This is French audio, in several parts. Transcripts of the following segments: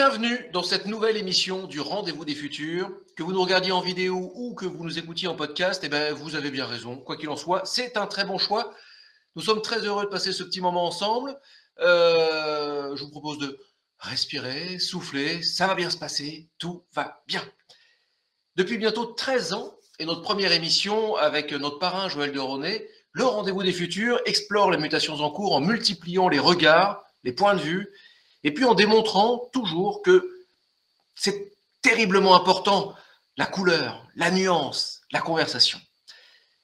Bienvenue dans cette nouvelle émission du Rendez-vous des Futurs. Que vous nous regardiez en vidéo ou que vous nous écoutiez en podcast, eh ben, vous avez bien raison. Quoi qu'il en soit, c'est un très bon choix. Nous sommes très heureux de passer ce petit moment ensemble. Euh, je vous propose de respirer, souffler. Ça va bien se passer. Tout va bien. Depuis bientôt 13 ans, et notre première émission avec notre parrain Joël de Ronet, le Rendez-vous des Futurs explore les mutations en cours en multipliant les regards, les points de vue et puis en démontrant toujours que c'est terriblement important, la couleur, la nuance, la conversation.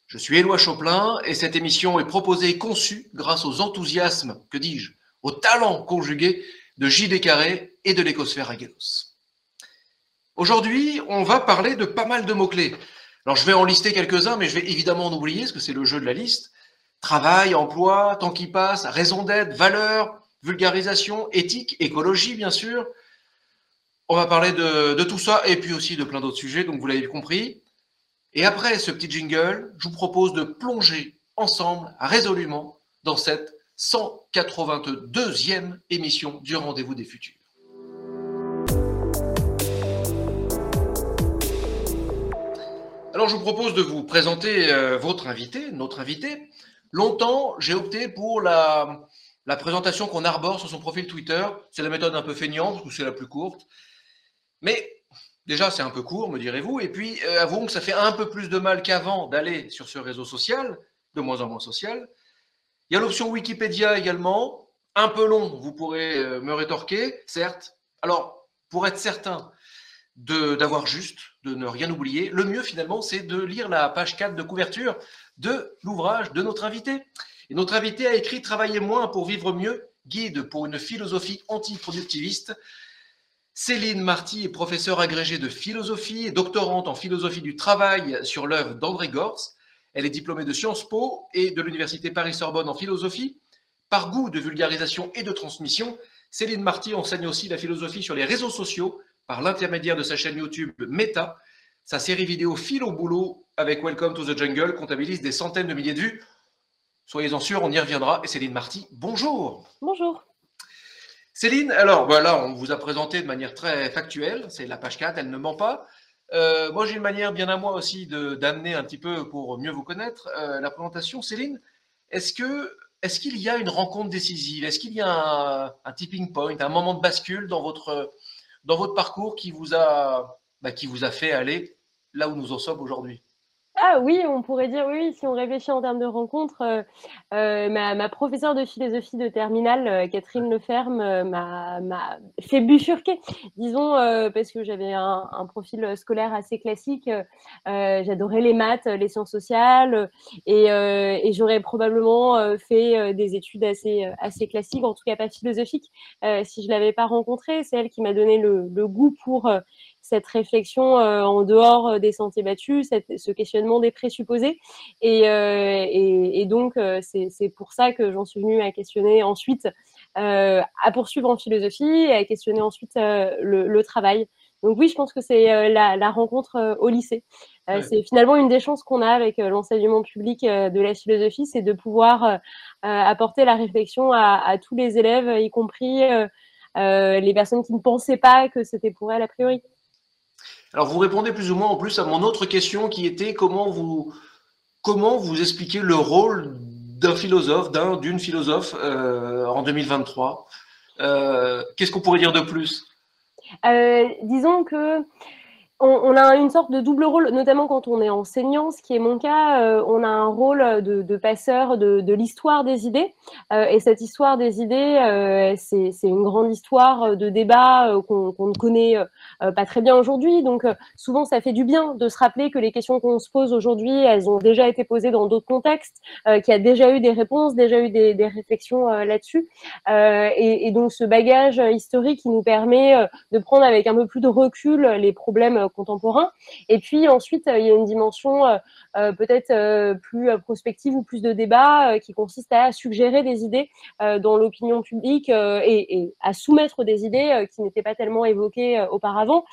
Je suis Éloi Choplin et cette émission est proposée et conçue grâce aux enthousiasmes, que dis-je, aux talents conjugués de J.D. Carré et de l'écosphère Aguelos. Aujourd'hui, on va parler de pas mal de mots-clés. Alors, je vais en lister quelques-uns, mais je vais évidemment en oublier, parce que c'est le jeu de la liste. Travail, emploi, temps qui passe, raison d'être, valeur, vulgarisation, éthique, écologie, bien sûr. On va parler de, tout ça et puis aussi de plein d'autres sujets, donc vous l'avez compris. Et après ce petit jingle, je vous propose de plonger ensemble résolument dans cette 182e émission du Rendez-vous des Futurs. Alors je vous propose de vous présenter euh, votre invité, notre invité. Longtemps, j'ai opté pour la, la présentation qu'on arbore sur son profil Twitter, c'est la méthode un peu feignante, que c'est la plus courte. Mais déjà, c'est un peu court, me direz-vous. Et puis, euh, avouons que ça fait un peu plus de mal qu'avant d'aller sur ce réseau social, de moins en moins social. Il y a l'option Wikipédia également, un peu long, vous pourrez euh, me rétorquer, certes. Alors, pour être certain d'avoir juste, de ne rien oublier, le mieux finalement, c'est de lire la page 4 de couverture de l'ouvrage de notre invité. Et notre invité a écrit Travailler moins pour vivre mieux, guide pour une philosophie antiproductiviste. Céline Marty est professeure agrégée de philosophie et doctorante en philosophie du travail sur l'œuvre d'André Gors. Elle est diplômée de Sciences Po et de l'Université Paris-Sorbonne en philosophie. Par goût de vulgarisation et de transmission, Céline Marty enseigne aussi la philosophie sur les réseaux sociaux par l'intermédiaire de sa chaîne YouTube Meta. Sa série vidéo au boulot avec Welcome to the Jungle comptabilise des centaines de milliers de vues Soyez-en sûrs, on y reviendra. Et Céline Marty, bonjour. Bonjour. Céline, alors voilà, on vous a présenté de manière très factuelle, c'est la page 4, elle ne ment pas. Euh, moi, j'ai une manière bien à moi aussi d'amener un petit peu pour mieux vous connaître euh, la présentation. Céline, est-ce que est-ce qu'il y a une rencontre décisive? Est-ce qu'il y a un, tipping point, un moment de bascule dans votre, dans votre parcours qui vous, a, bah, qui vous a fait aller là où nous en sommes aujourd'hui? Ah oui, on pourrait dire oui, si on réfléchit en termes de rencontres, euh, euh, ma, professeure de philosophie de terminale, euh, Catherine Leferme, m'a, fait bifurquer, disons, parce que j'avais un, profil scolaire assez classique. j'adorais les maths, les sciences sociales, et, j'aurais probablement fait des études assez, assez classiques, en tout cas pas philosophiques, si je l'avais pas rencontrée. C'est elle qui m'a donné le, le goût pour cette réflexion euh, en dehors euh, des sentiers battus, ce questionnement des présupposés. Et, euh, et, donc, c'est pour ça que j'en suis venue à questionner ensuite, à poursuivre en philosophie et à questionner ensuite le, travail. Donc oui, je pense que c'est la, rencontre au lycée. C'est finalement une des chances qu'on a avec l'enseignement public de la philosophie, c'est de pouvoir apporter la réflexion à, à, tous les élèves, y compris les personnes qui ne pensaient pas que c'était pour elles a priori. Alors, vous répondez plus ou moins en plus à mon autre question qui était comment vous, comment vous expliquez le rôle d'un philosophe, d'un, d'une philosophe euh, en 2023 euh, Qu'est-ce qu'on pourrait dire de plus? Euh, Disons que on, a une sorte de double rôle, notamment quand on est enseignant, ce qui est mon cas. Euh, on a un rôle de, passeur de, l'histoire des idées. Euh, et cette histoire des idées, euh, c'est une grande histoire de débat qu'on ne connaît pas très bien aujourd'hui. Donc souvent, ça fait du bien de se rappeler que les questions qu'on se pose aujourd'hui, elles ont déjà été posées dans d'autres contextes, qu'il y a déjà eu des réponses, déjà eu des, réflexions là-dessus. Et, et, donc ce bagage historique qui nous permet de prendre avec un peu plus de recul les problèmes contemporain. Et puis ensuite, euh, il y a une dimension euh, euh, peut-être plus prospective ou plus de débat qui consiste à suggérer des idées dans l'opinion publique et, à soumettre des idées qui n'étaient pas tellement évoquées auparavant.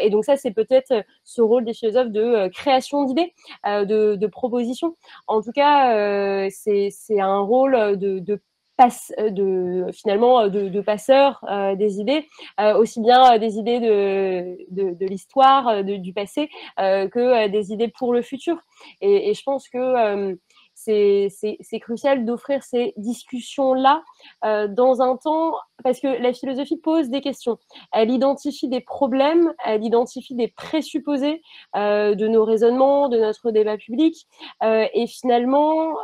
et donc ça, c'est peut-être ce rôle des philosophes de création d'idées, de, de propositions. En tout cas, c'est un rôle de passe, de finalement de, passeurs des idées, aussi bien des idées de, de, l'histoire, du passé, que des idées pour le futur. Et, et je pense que c'est crucial d'offrir ces discussions-là euh, dans un temps, parce que la philosophie pose des questions. Elle identifie des problèmes, elle identifie des présupposés euh, de nos raisonnements, de notre débat public, euh, et finalement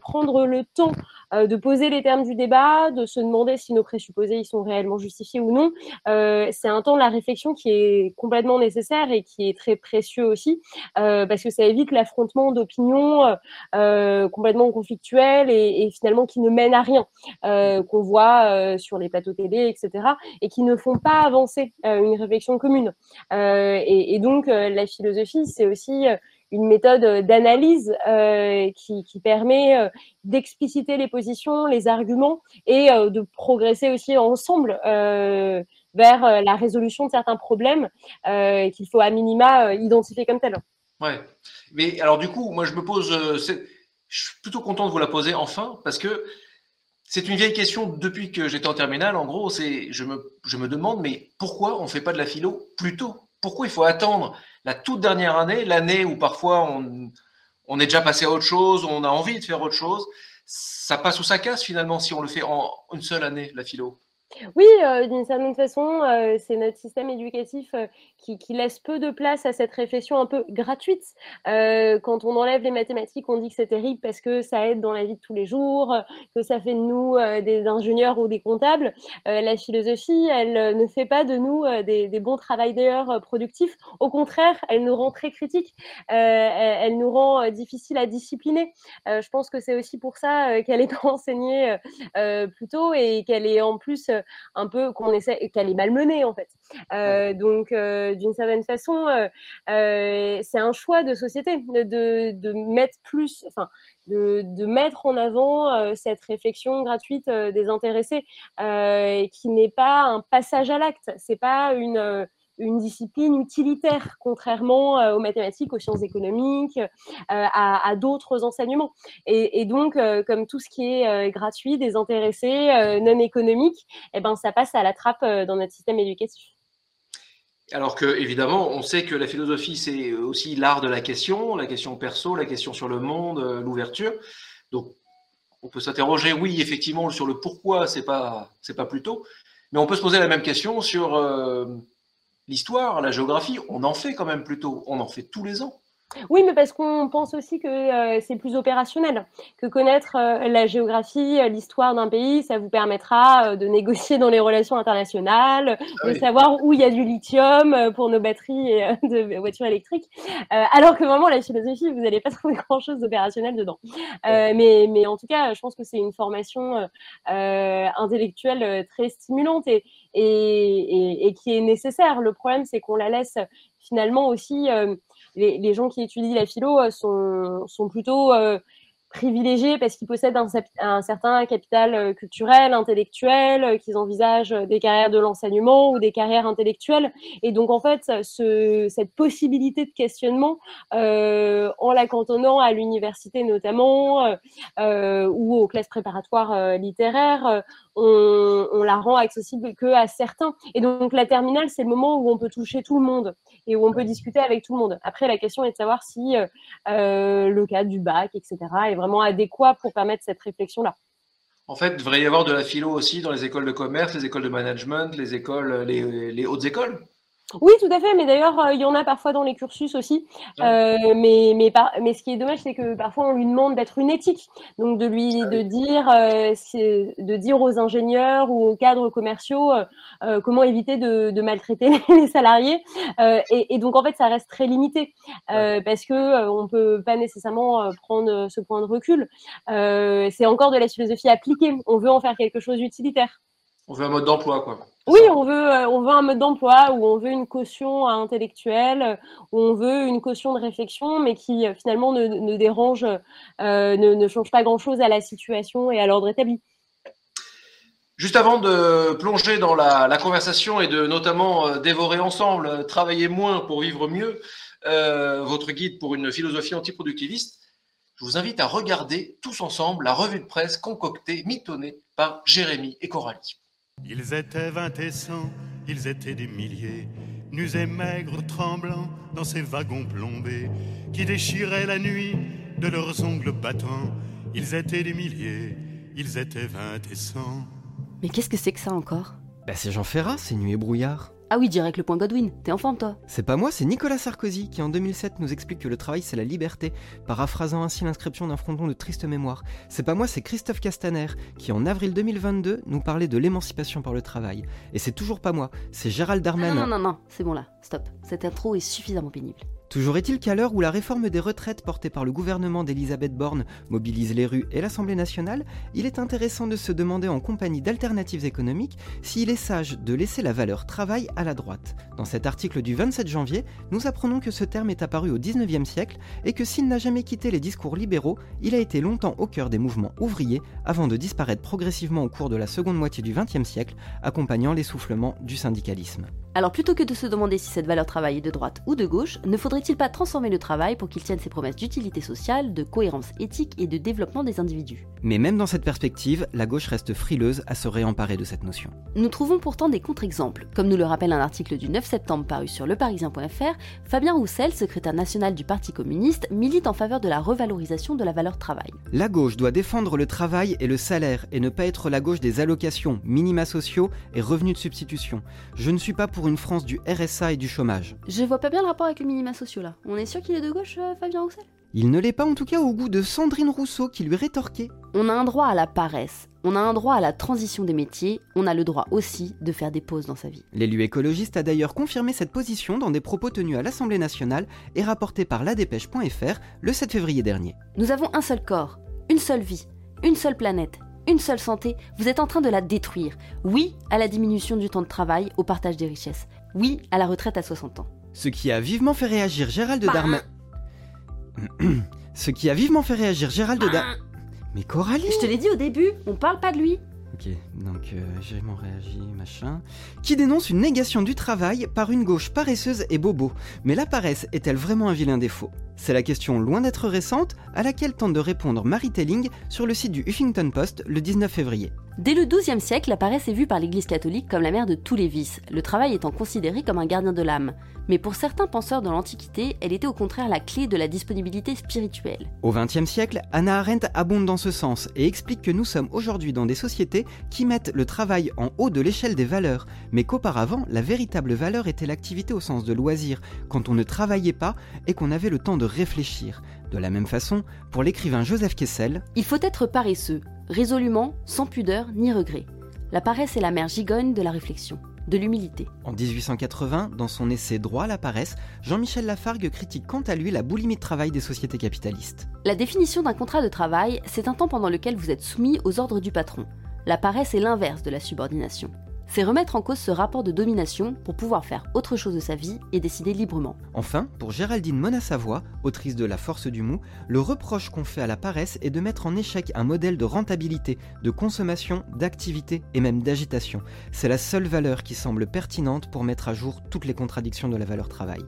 prendre le temps de poser les termes du débat, de se demander si nos présupposés ils sont réellement justifiés ou non. c'est un temps de la réflexion qui est complètement nécessaire et qui est très précieux aussi, parce que ça évite l'affrontement d'opinions. Complètement conflictuels et, finalement qui ne mènent à rien, euh, qu'on voit euh, sur les plateaux télé, etc., et qui ne font pas avancer une réflexion commune. Et, donc, la philosophie, c'est aussi une méthode d'analyse qui, permet d'expliciter les positions, les arguments et de progresser aussi ensemble vers la résolution de certains problèmes qu'il faut à minima identifier comme tels. Ouais, mais alors du coup, moi je me pose, je suis plutôt content de vous la poser enfin parce que c'est une vieille question depuis que j'étais en terminale. En gros, c'est je me, je me demande mais pourquoi on ne fait pas de la philo plus tôt? Pourquoi il faut attendre la toute dernière année, l'année où parfois on, on est déjà passé à autre chose, on a envie de faire autre chose? Ça passe ou ça casse finalement si on le fait en une seule année, la philo? Oui, euh, d'une certaine façon, euh, c'est notre système éducatif euh, qui, laisse peu de place à cette réflexion un peu gratuite. quand on enlève les mathématiques, on dit que c'est terrible parce que ça aide dans la vie de tous les jours, que ça fait de nous des ingénieurs ou des comptables. la philosophie, elle ne fait pas de nous des, bons travailleurs productifs. Au contraire, elle nous rend très critiques, elle, nous rend difficile à discipliner. je pense que c'est aussi pour ça qu'elle est enseignée plus tôt et qu'elle est en plus un peu qu'on essaie, qu'elle est malmenée en fait. Euh, donc, euh, d'une certaine façon, euh, c'est un choix de société de, de mettre plus, enfin, de, de, mettre en avant cette réflexion gratuite des intéressés, qui n'est pas un passage à l'acte. C'est pas une une discipline utilitaire, contrairement euh, aux mathématiques, aux sciences économiques, euh, à, d'autres enseignements. Et, donc, euh, comme tout ce qui est gratuit, désintéressé, non économique, eh ben, ça passe à la trappe dans notre système éducatif. Alors que, évidemment, on sait que la philosophie, c'est aussi l'art de la question, la question perso, la question sur le monde, l'ouverture. Donc, on peut s'interroger, oui, effectivement, sur le pourquoi, c'est pas, c'est pas plus tôt, mais on peut se poser la même question sur l'histoire, la géographie, on en fait quand même plutôt, on en fait tous les ans. Oui, mais parce qu'on pense aussi que euh, c'est plus opérationnel, que connaître euh, la géographie, euh, l'histoire d'un pays, ça vous permettra de négocier dans les relations internationales, ah de savoir où il y a du lithium pour nos batteries de voitures électriques. alors que vraiment, la philosophie, vous n'allez pas trouver grand-chose d'opérationnel dedans. mais, mais en tout cas, je pense que c'est une formation intellectuelle très stimulante et, et, qui est nécessaire. Le problème, c'est qu'on la laisse finalement aussi les, gens qui étudient la philo euh, sont, sont plutôt euh, privilégiés parce qu'ils possèdent un, certain capital euh, culturel, intellectuel, qu'ils envisagent des carrières de l'enseignement ou des carrières intellectuelles. Et donc, en fait, ce, cette possibilité de questionnement, en la cantonnant à l'université notamment, ou aux classes préparatoires littéraires, on, la rend accessible que à certains. Et donc la terminale, c'est le moment où on peut toucher tout le monde et où on peut discuter avec tout le monde. Après, la question est de savoir si euh, euh, le cadre du bac, etc., est vraiment adéquat pour permettre cette réflexion-là. En fait, il devrait y avoir de la philo aussi dans les écoles de commerce, les écoles de management, les écoles, les hautes écoles. Oui, tout à fait, mais d'ailleurs, euh, il y en a parfois dans les cursus aussi. Euh, mais, mais, mais ce qui est dommage, c'est que parfois on lui demande d'être une éthique, donc de lui ah de dire, euh, de dire aux ingénieurs ou aux cadres commerciaux comment éviter de, maltraiter les salariés. Et, donc en fait, ça reste très limité parce que on peut pas nécessairement prendre ce point de recul. c'est encore de la philosophie appliquée. On veut en faire quelque chose d'utilitaire. On veut un mode d'emploi, quoi. Oui, on veut, euh, on veut un mode d'emploi où on veut une caution intellectuelle, où on veut une caution de réflexion, mais qui euh, finalement ne, dérange, euh, ne, change pas grand-chose à la situation et à l'ordre établi. Juste avant de plonger dans la, conversation et de notamment dévorer ensemble, travailler moins pour vivre mieux, votre guide pour une philosophie antiproductiviste, je vous invite à regarder tous ensemble la revue de presse concoctée, mitonnée par Jérémy et Coralie. Ils étaient vingt et cent, ils étaient des milliers, nus et maigres, tremblants dans ces wagons plombés qui déchiraient la nuit de leurs ongles battants. Ils étaient des milliers, ils étaient vingt et cent. Mais qu'est-ce que c'est que ça encore? Bah c'est Jean Ferrat, c'est Nuit et brouillard. Ah oui, direct le point Godwin. T'es en forme toi? C'est pas moi, c'est Nicolas Sarkozy qui en 2007 nous explique que le travail c'est la liberté, paraphrasant ainsi l'inscription d'un fronton de triste mémoire. C'est pas moi, c'est Christophe Castaner qui en avril 2022 nous parlait de l'émancipation par le travail. Et c'est toujours pas moi, c'est Gérald Ah Darmanin. Non, non, non, non, c'est bon là, stop. Cette intro est suffisamment pénible. Toujours est-il qu'à l'heure où la réforme des retraites portée par le gouvernement d'Elisabeth Borne mobilise les rues et l'Assemblée nationale, il est intéressant de se demander en compagnie d'alternatives économiques s'il est sage de laisser la valeur travail à la droite. Dans cet article du 27 janvier, nous apprenons que ce terme est apparu au 19e siècle et que s'il n'a jamais quitté les discours libéraux, il a été longtemps au cœur des mouvements ouvriers avant de disparaître progressivement au cours de la seconde moitié du 20e siècle, accompagnant l'essoufflement du syndicalisme. Alors plutôt que de se demander si cette valeur travail est de droite ou de gauche, ne faudrait-il pas transformer le travail pour qu'il tienne ses promesses d'utilité sociale, de cohérence éthique et de développement des individus? Mais même dans cette perspective, la gauche reste frileuse à se réemparer de cette notion. Nous trouvons pourtant des contre-exemples. Comme nous le rappelle un article du 9 septembre paru sur leparisien.fr, Fabien Roussel, secrétaire national du Parti communiste, milite en faveur de la revalorisation de la valeur travail. La gauche doit défendre le travail et le salaire et ne pas être la gauche des allocations, minima sociaux et revenus de substitution. Je ne suis pas pour une France du RSA et du chômage. Je vois pas bien le rapport avec le minima sociaux là. On est sûr qu'il est de gauche, euh, Fabien Roussel? Il ne l'est pas en tout cas au goût de Sandrine Rousseau qui lui rétorquait. On a un droit à la paresse, on a un droit à la transition des métiers, on a le droit aussi de faire des pauses dans sa vie. L'élu écologiste a d'ailleurs confirmé cette position dans des propos tenus à l'Assemblée nationale et rapportés par ladépêche.fr le 7 février dernier. Nous avons un seul corps, une seule vie, une seule planète, une seule santé, vous êtes en train de la détruire. Oui à la diminution du temps de travail, au partage des richesses. Oui à la retraite à 60 ans. Ce qui a vivement fait réagir Gérald Bah. Darmanin. Ce qui a vivement fait réagir Gérald Darmanin. Mais Coralie Je te l'ai dit au début, on parle pas de lui. Ok, donc euh, j'ai mon réagi, machin. Qui dénonce une négation du travail par une gauche paresseuse et bobo. Mais la paresse est-elle vraiment un vilain défaut? C'est la question loin d'être récente à laquelle tente de répondre Marie Telling sur le site du Huffington Post le 19 février. Dès le XIIe siècle, la paresse est vue par l'Église catholique comme la mère de tous les vices, le travail étant considéré comme un gardien de l'âme. Mais pour certains penseurs de l'Antiquité, elle était au contraire la clé de la disponibilité spirituelle. Au XXe siècle, Anna Arendt abonde dans ce sens et explique que nous sommes aujourd'hui dans des sociétés qui mettent le travail en haut de l'échelle des valeurs, mais qu'auparavant, la véritable valeur était l'activité au sens de loisir, quand on ne travaillait pas et qu'on avait le temps de réfléchir. De la même façon, pour l'écrivain Joseph Kessel, Il faut être paresseux, résolument, sans pudeur ni regret. La paresse est la mère gigogne de la réflexion, de l'humilité. En 1880, dans son essai Droit à la paresse, Jean-Michel Lafargue critique quant à lui la boulimie de travail des sociétés capitalistes. La définition d'un contrat de travail, c'est un temps pendant lequel vous êtes soumis aux ordres du patron. La paresse est l'inverse de la subordination. C'est remettre en cause ce rapport de domination pour pouvoir faire autre chose de sa vie et décider librement. Enfin, pour Géraldine Mona-Savoie, autrice de La force du mou, le reproche qu'on fait à la paresse est de mettre en échec un modèle de rentabilité, de consommation, d'activité et même d'agitation. C'est la seule valeur qui semble pertinente pour mettre à jour toutes les contradictions de la valeur travail.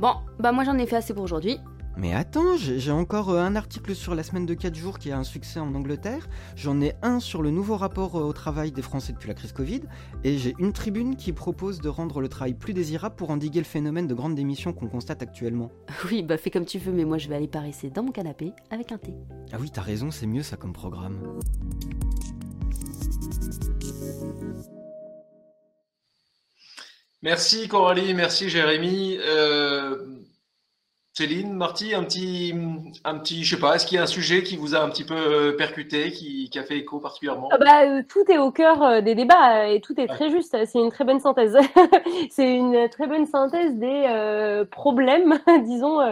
Bon, bah moi j'en ai fait assez pour aujourd'hui. Mais attends, j'ai encore euh, un article sur la semaine de 4 jours qui a un succès en Angleterre, j'en ai un sur le nouveau rapport euh, au travail des Français depuis la crise Covid, et j'ai une tribune qui propose de rendre le travail plus désirable pour endiguer le phénomène de grande démission qu'on constate actuellement. Oui, bah fais comme tu veux, mais moi je vais aller paresser dans mon canapé avec un thé. Ah oui, t'as raison, c'est mieux ça comme programme. Merci Coralie, merci Jérémy. Euh, Céline, Marty, un petit, un petit, je sais pas, est-ce qu'il y a un sujet qui vous a un petit peu euh, percuté, qui, qui a fait écho particulièrement? Ah bah, euh, tout est au cœur euh, des débats et tout est très juste. C'est une très bonne synthèse. c'est une très bonne synthèse des euh, problèmes, disons,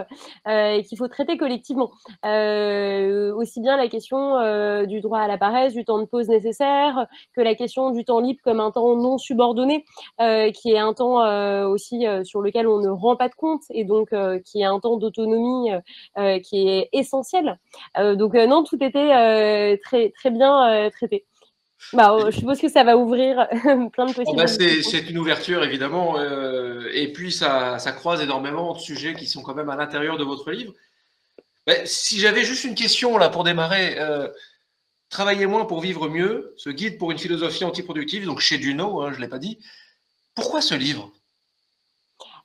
euh, qu'il faut traiter collectivement. Euh, aussi bien la question du droit à la paresse, du temps de pause nécessaire, que la question du temps libre comme un temps non subordonné, qui est un temps aussi sur lequel on ne rend pas de compte et donc qui est un temps d'autonomie euh, euh, qui est essentiel. Euh, donc non, tout était très très bien traité. Bah, euh, je suppose que ça va ouvrir plein de Oh, possibilités. bah, c'est une ouverture évidemment, euh, et puis ça, ça croise énormément de sujets qui sont quand même à l'intérieur de votre livre. Si j'avais juste une question là pour démarrer, euh, Travailler moins pour vivre mieux, ce guide pour une philosophie antiproductive, donc chez Duno, hein, je ne l'ai pas dit. Pourquoi ce livre?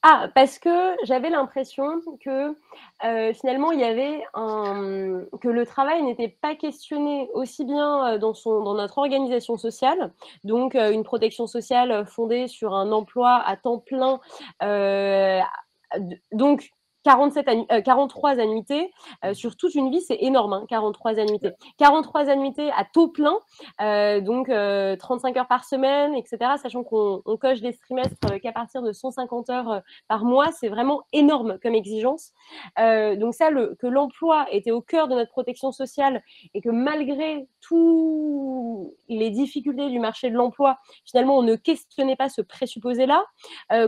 Ah, parce que j'avais l'impression que euh, finalement, il y avait un, que le travail n'était pas questionné aussi bien euh, dans, son, dans notre organisation sociale, donc euh, une protection sociale fondée sur un emploi à temps plein, donc 47 43 euh, annuités euh, sur toute une vie, c'est énorme, hein, 43 annuités. 43 annuités à taux plein, euh, donc 35 heures par semaine, etc. Sachant qu'on coche des trimestres qu'à partir de 150 heures par mois, c'est vraiment énorme comme exigence. donc ça, le, que l'emploi était au cœur de notre protection sociale et que malgré toutes les difficultés du marché de l'emploi, finalement, on ne questionnait pas ce présupposé-là.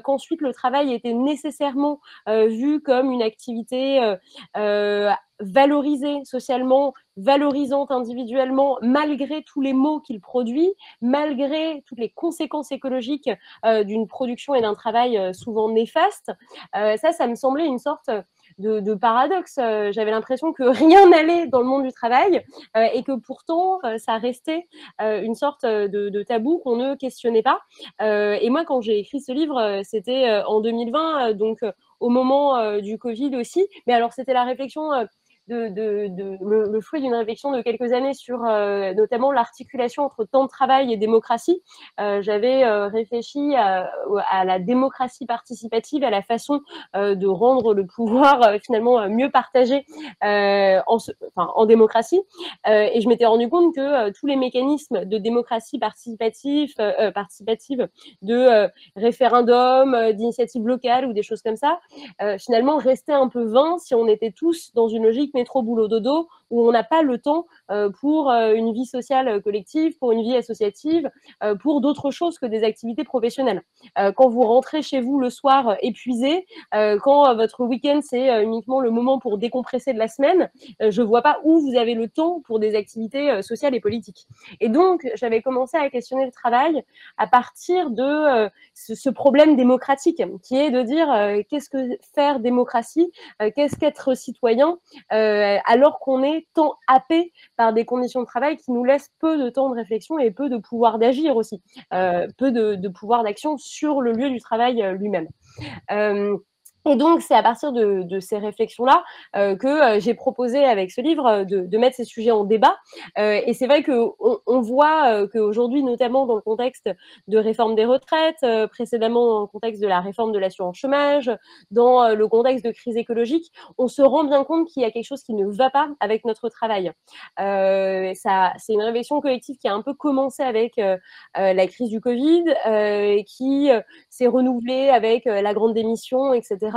Qu'ensuite, le travail était nécessairement vu comme une activité euh, euh, valorisée socialement, valorisante individuellement, malgré tous les maux qu'il produit, malgré toutes les conséquences écologiques euh, d'une production et d'un travail souvent néfaste. ça, ça me semblait une sorte de, paradoxe. J'avais l'impression que rien n'allait dans le monde du travail et que pourtant, ça restait une sorte de, de tabou qu'on ne questionnait pas. et moi, quand j'ai écrit ce livre, c'était en 2020, donc au moment euh, du Covid aussi. Mais alors, c'était la réflexion euh, de, le, fruit d'une réflexion de quelques années sur euh, notamment l'articulation entre temps de travail et démocratie. Euh, j'avais euh, réfléchi à, la démocratie participative, à la façon de rendre le pouvoir finalement mieux partagé en, en, démocratie. et je m'étais rendu compte que tous les mécanismes de démocratie participative, participative de référendum, d'initiative locale ou des choses comme ça, finalement restaient un peu vains si on était tous dans une logique métro boulot dodo où on n'a pas le temps euh, pour euh, une vie sociale euh, collective, pour une vie associative, pour d'autres choses que des activités professionnelles. quand vous rentrez chez vous le soir épuisé, quand votre week-end c'est uniquement le moment pour décompresser de la semaine, je ne vois pas où vous avez le temps pour des activités sociales et politiques. Et donc, j'avais commencé à questionner le travail à partir de ce, problème démocratique qui est de dire qu'est-ce que faire démocratie, qu'est-ce qu'être citoyen, alors qu'on est tant happé par des conditions de travail qui nous laissent peu de temps de réflexion et peu de pouvoir d'agir aussi, euh, peu de, pouvoir d'action sur le lieu du travail euh, lui-même. Euh, et donc, c'est à partir de, ces réflexions-là euh, que euh, j'ai proposé avec ce livre euh, de, mettre ces sujets en débat. et c'est vrai qu'on on voit qu'aujourd'hui, notamment dans le contexte de réforme des retraites, précédemment dans le contexte de la réforme de l'assurance chômage, dans le contexte de crise écologique, on se rend bien compte qu'il y a quelque chose qui ne va pas avec notre travail. c'est une réflexion collective qui a un peu commencé avec la crise du Covid, qui s'est renouvelée avec la grande démission, etc.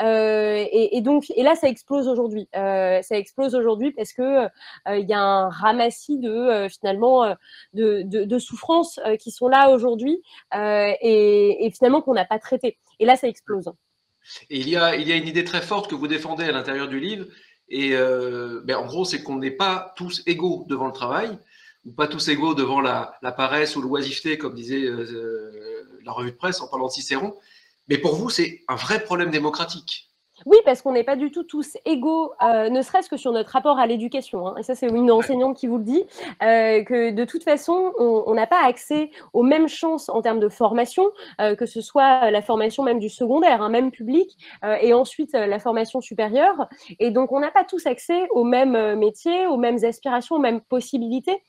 Euh, et, donc, et là, ça explose aujourd'hui. Euh, ça explose aujourd'hui parce que euh, il y a un ramassis de finalement de, souffrances qui sont là aujourd'hui et, finalement qu'on n'a pas traité. Et là, ça explose. Il y a il y a une idée très forte que vous défendez à l'intérieur du livre. Et ben, en gros, c'est qu'on n'est pas tous égaux devant le travail, ou pas tous égaux devant la, paresse ou l'oisiveté, comme disait la revue de presse en parlant de Cicéron. Mais pour vous, c'est un vrai problème démocratique. Oui, parce qu'on n'est pas du tout tous égaux, euh, ne serait-ce que sur notre rapport à l'éducation. Hein. Et ça, c'est une enseignante qui vous le dit, euh, que de toute façon, on n'a pas accès aux mêmes chances en termes de formation, euh, que ce soit la formation même du secondaire, hein, même public, et ensuite la formation supérieure. Et donc, on n'a pas tous accès aux mêmes métiers, aux mêmes aspirations, aux mêmes possibilités.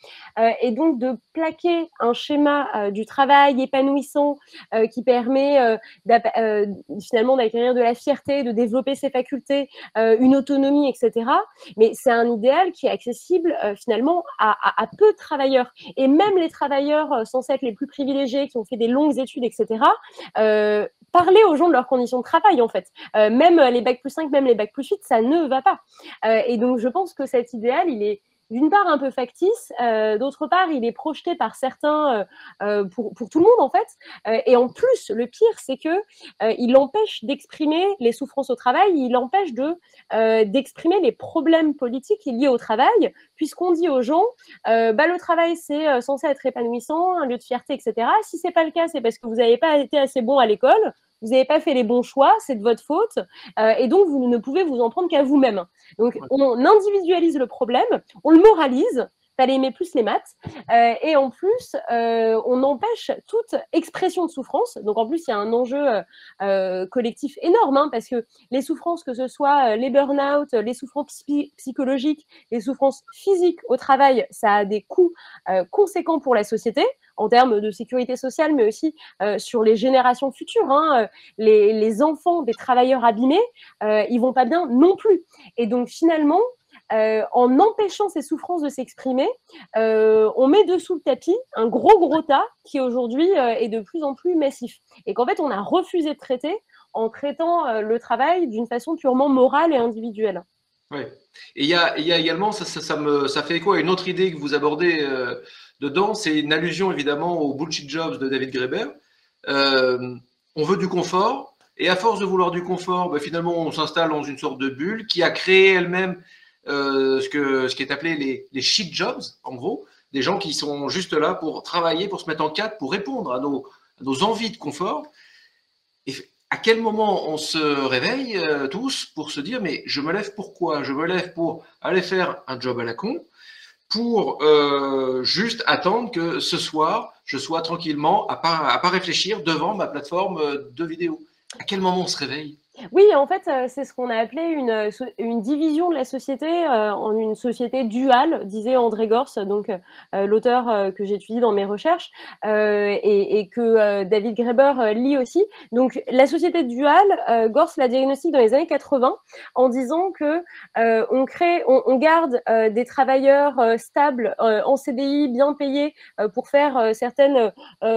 et donc, de plaquer un schéma du travail épanouissant qui permet finalement d'acquérir de la fierté, de développer ses facultés, euh, une autonomie, etc. Mais c'est un idéal qui est accessible euh, finalement à, peu de travailleurs. Et même les travailleurs euh, censés être les plus privilégiés, qui ont fait des longues études, etc., parler aux gens de leurs conditions de travail, en fait. même les bacs plus 5, même les bacs plus 8, ça ne va pas. et donc, je pense que cet idéal, il est d'une part un peu factice, euh, d'autre part il est projeté par certains euh, euh, pour, tout le monde en fait. et en plus, le pire, c'est que il empêche d'exprimer les souffrances au travail, il empêche de d'exprimer les problèmes politiques liés au travail, puisqu'on dit aux gens, bah, le travail c'est censé être épanouissant, un lieu de fierté, etc. Si c'est pas le cas, c'est parce que vous n'avez pas été assez bon à l'école vous n'avez pas fait les bons choix, c'est de votre faute, et donc vous ne pouvez vous en prendre qu'à vous-même. Donc on individualise le problème, on le moralise, fallait aimer plus les maths. Euh, et en plus, euh, on empêche toute expression de souffrance. Donc en plus, il y a un enjeu euh, collectif énorme, hein, parce que les souffrances, que ce soit les burn-out, les souffrances psychologiques, les souffrances physiques au travail, ça a des coûts conséquents pour la société en termes de sécurité sociale, mais aussi sur les générations futures. Hein. Les, les, enfants des travailleurs abîmés, ils vont pas bien non plus. Et donc finalement, euh, en empêchant ces souffrances de s'exprimer, euh, on met dessous le tapis un gros gros tas qui aujourd'hui euh, est de plus en plus massif. Et qu'en fait, on a refusé de traiter en traitant le travail d'une façon purement morale et individuelle. Oui. Et il y a, également, ça, ça, me, ça, fait écho à une autre idée que vous abordez dedans, c'est une allusion évidemment au bullshit jobs de David Graeber. on veut du confort, et à force de vouloir du confort, ben, finalement, on s'installe dans une sorte de bulle qui a créé elle-même euh, ce, que, ce qui est appelé les, les shit jobs, en gros, des gens qui sont juste là pour travailler, pour se mettre en cadre, pour répondre à nos, nos envies de confort. Et à quel moment on se réveille euh, tous pour se dire mais je me lève pourquoi? Je me lève pour aller faire un job à la con, pour euh, juste attendre que ce soir je sois tranquillement à pas, pas réfléchir devant ma plateforme de vidéo. À quel moment on se réveille? Oui, en fait, euh, c'est ce qu'on a appelé une, euh, division de la société euh, en une société duale, disait André Gors, donc l'auteur que j'étudie dans mes recherches et, que David Graeber lit aussi. Donc, la société duale, Gors la diagnostique dans les années 80 en disant que on crée, on garde des travailleurs stables en CDI, bien payés pour faire certaines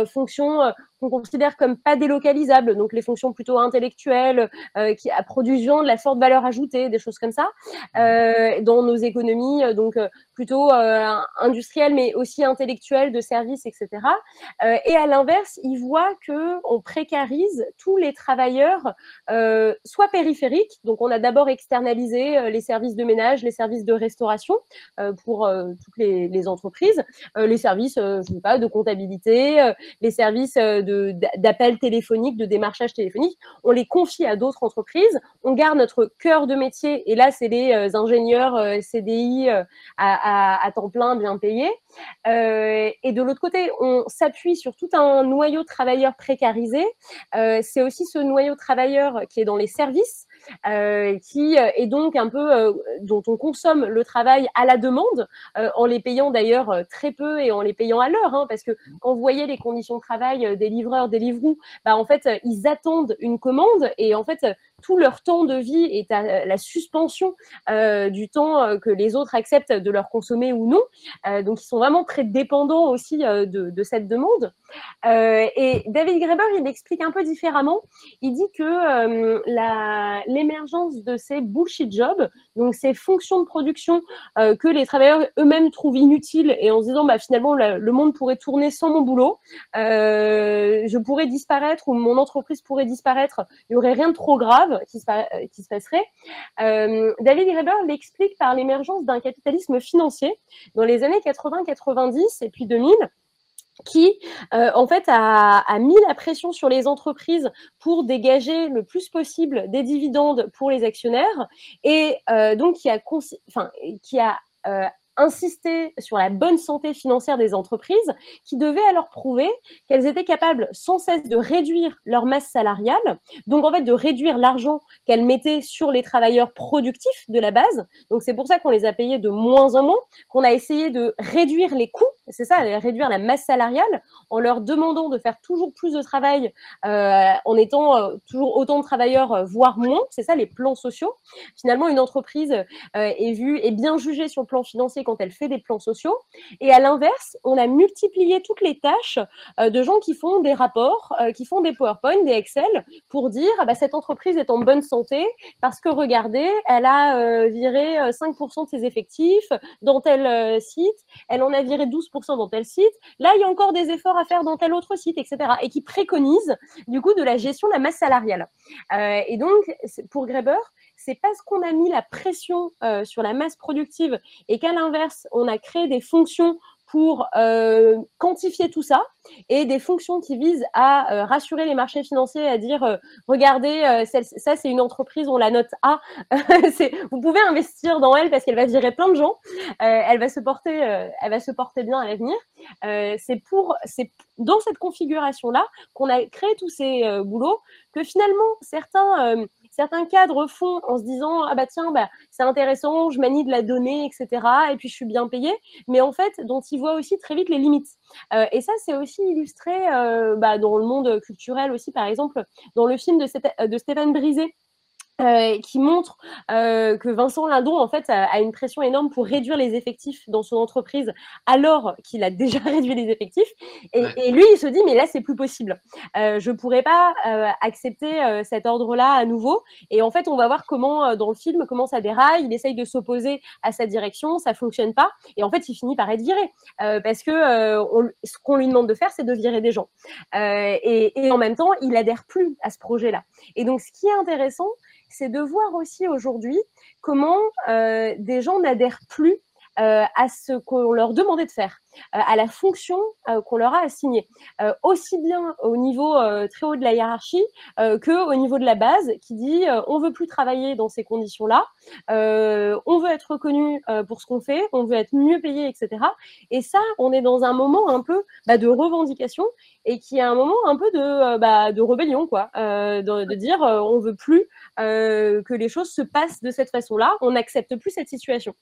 fonctions qu'on considère comme pas délocalisables, donc les fonctions plutôt intellectuelles, euh, qui produisent de la forte valeur ajoutée, des choses comme ça, euh, dans nos économies, euh, donc plutôt industrielles, mais aussi intellectuelles, de services, etc. et à l'inverse, ils voient que on précarise tous les travailleurs, soit périphériques, donc on a d'abord externalisé les services de ménage, les services de restauration pour toutes les, entreprises, les services, je sais pas, de comptabilité, les services d'appel téléphonique, de démarchage téléphonique, on les confie à d'autres entreprises. On garde notre cœur de métier, et là, c'est les euh, ingénieurs euh, CDI euh, à, temps plein, bien payés. et de l'autre côté, on s'appuie sur tout un noyau de travailleurs précarisés. c'est aussi ce noyau de travailleurs qui est dans les services, qui euh, est donc un peu euh, dont on consomme le travail à la demande, en les payant d'ailleurs très peu et en les payant à l'heure, hein, parce que quand vous voyez les conditions de travail des livreurs, des livrous, bah, en fait, ils attendent une commande et en fait, tout leur temps de vie est à la suspension euh, du temps que les autres acceptent de leur consommer ou non. Euh, donc, ils sont vraiment très dépendants aussi de, cette demande. et David Graeber, il explique un peu différemment. Il dit que l'émergence de ces bullshit jobs, donc ces fonctions de production euh, que les travailleurs eux-mêmes trouvent inutiles et en se disant bah, finalement le monde pourrait tourner sans mon boulot, euh, je pourrais disparaître ou mon entreprise pourrait disparaître, il n'y aurait rien de trop grave qui se, euh, qui se passerait. David Graeber l'explique par l'émergence d'un capitalisme financier dans les années 80-90 et puis 2000 qui, euh, en fait, a, mis la pression sur les entreprises pour dégager le plus possible des dividendes pour les actionnaires et euh, donc qui a, euh, insister sur la bonne santé financière des entreprises qui devaient alors prouver qu'elles étaient capables sans cesse de réduire leur masse salariale, donc en fait de réduire l'argent qu'elles mettaient sur les travailleurs productifs de la base. Donc c'est pour ça qu'on les a payés de moins en moins, qu'on a essayé de réduire les coûts, c'est ça, réduire la masse salariale en leur demandant de faire toujours plus de travail euh, en étant euh, toujours autant de travailleurs, euh, voire moins. C'est ça les plans sociaux. Finalement, une entreprise est vue et bien jugée sur le plan financier quand elle fait des plans sociaux. Et à l'inverse, on a multiplié toutes les tâches de gens qui font des rapports, qui font des PowerPoint, des Excel, pour dire ah bah, cette entreprise est en bonne santé parce que regardez, elle a viré 5% de ses effectifs dans tel site, elle en a viré 12% dans tel site, là il y a encore des efforts à faire dans tel autre site, etc. Et qui préconise du coup de la gestion de la masse salariale. et donc, pour Greber, c'est parce qu'on a mis la pression sur la masse productive et qu'à l'inverse, on a créé des fonctions pour euh, quantifier tout ça et des fonctions qui visent à euh, rassurer les marchés financiers, à dire euh, regardez, ça c'est une entreprise, on la note A, vous pouvez investir dans elle parce qu'elle va virer plein de gens, elle va se porter, elle va se porter bien à l'avenir. c'est pour, c'est dans cette configuration là qu'on a créé tous ces boulots que finalement certains certains cadres font en se disant ah bah tiens bah c'est intéressant, je manie de la donnée, etc. Et puis je suis bien payé, mais en fait dont ils voient aussi très vite les limites. Euh, et ça c'est aussi illustré euh, bah, dans le monde culturel aussi, par exemple dans le film de, de Stéphane Brisé euh, qui montre euh, que Vincent Lindon en fait a, une pression énorme pour réduire les effectifs dans son entreprise alors qu'il a déjà réduit les effectifs. Et, lui il se dit mais là c'est plus possible. Euh, je pourrais pas euh, accepter cet ordre là à nouveau. Et en fait on va voir comment dans le film comment ça déraille. Il essaye de s'opposer à sa direction. Ça fonctionne pas. Et en fait il finit par être viré. Parce que on, ce qu'on lui demande de faire c'est de virer des gens. Et, et en même temps il adhère plus à ce projet là et donc ce qui est intéressant c'est de voir aussi aujourd'hui comment euh, des gens n'adhèrent plus à ce qu'on leur demandait de faire. Euh, à la fonction euh, qu'on leur a assignée, euh, aussi bien au niveau très haut de la hiérarchie que au niveau de la base, qui dit on veut plus travailler dans ces conditions-là, on veut être reconnu pour ce qu'on fait, on veut être mieux payé, etc. Et ça, on est dans un moment un peu bah, de revendication et qui est un moment un peu de, bah, de rébellion, quoi, de, de, dire on veut plus que les choses se passent de cette façon-là, on n'accepte plus cette situation.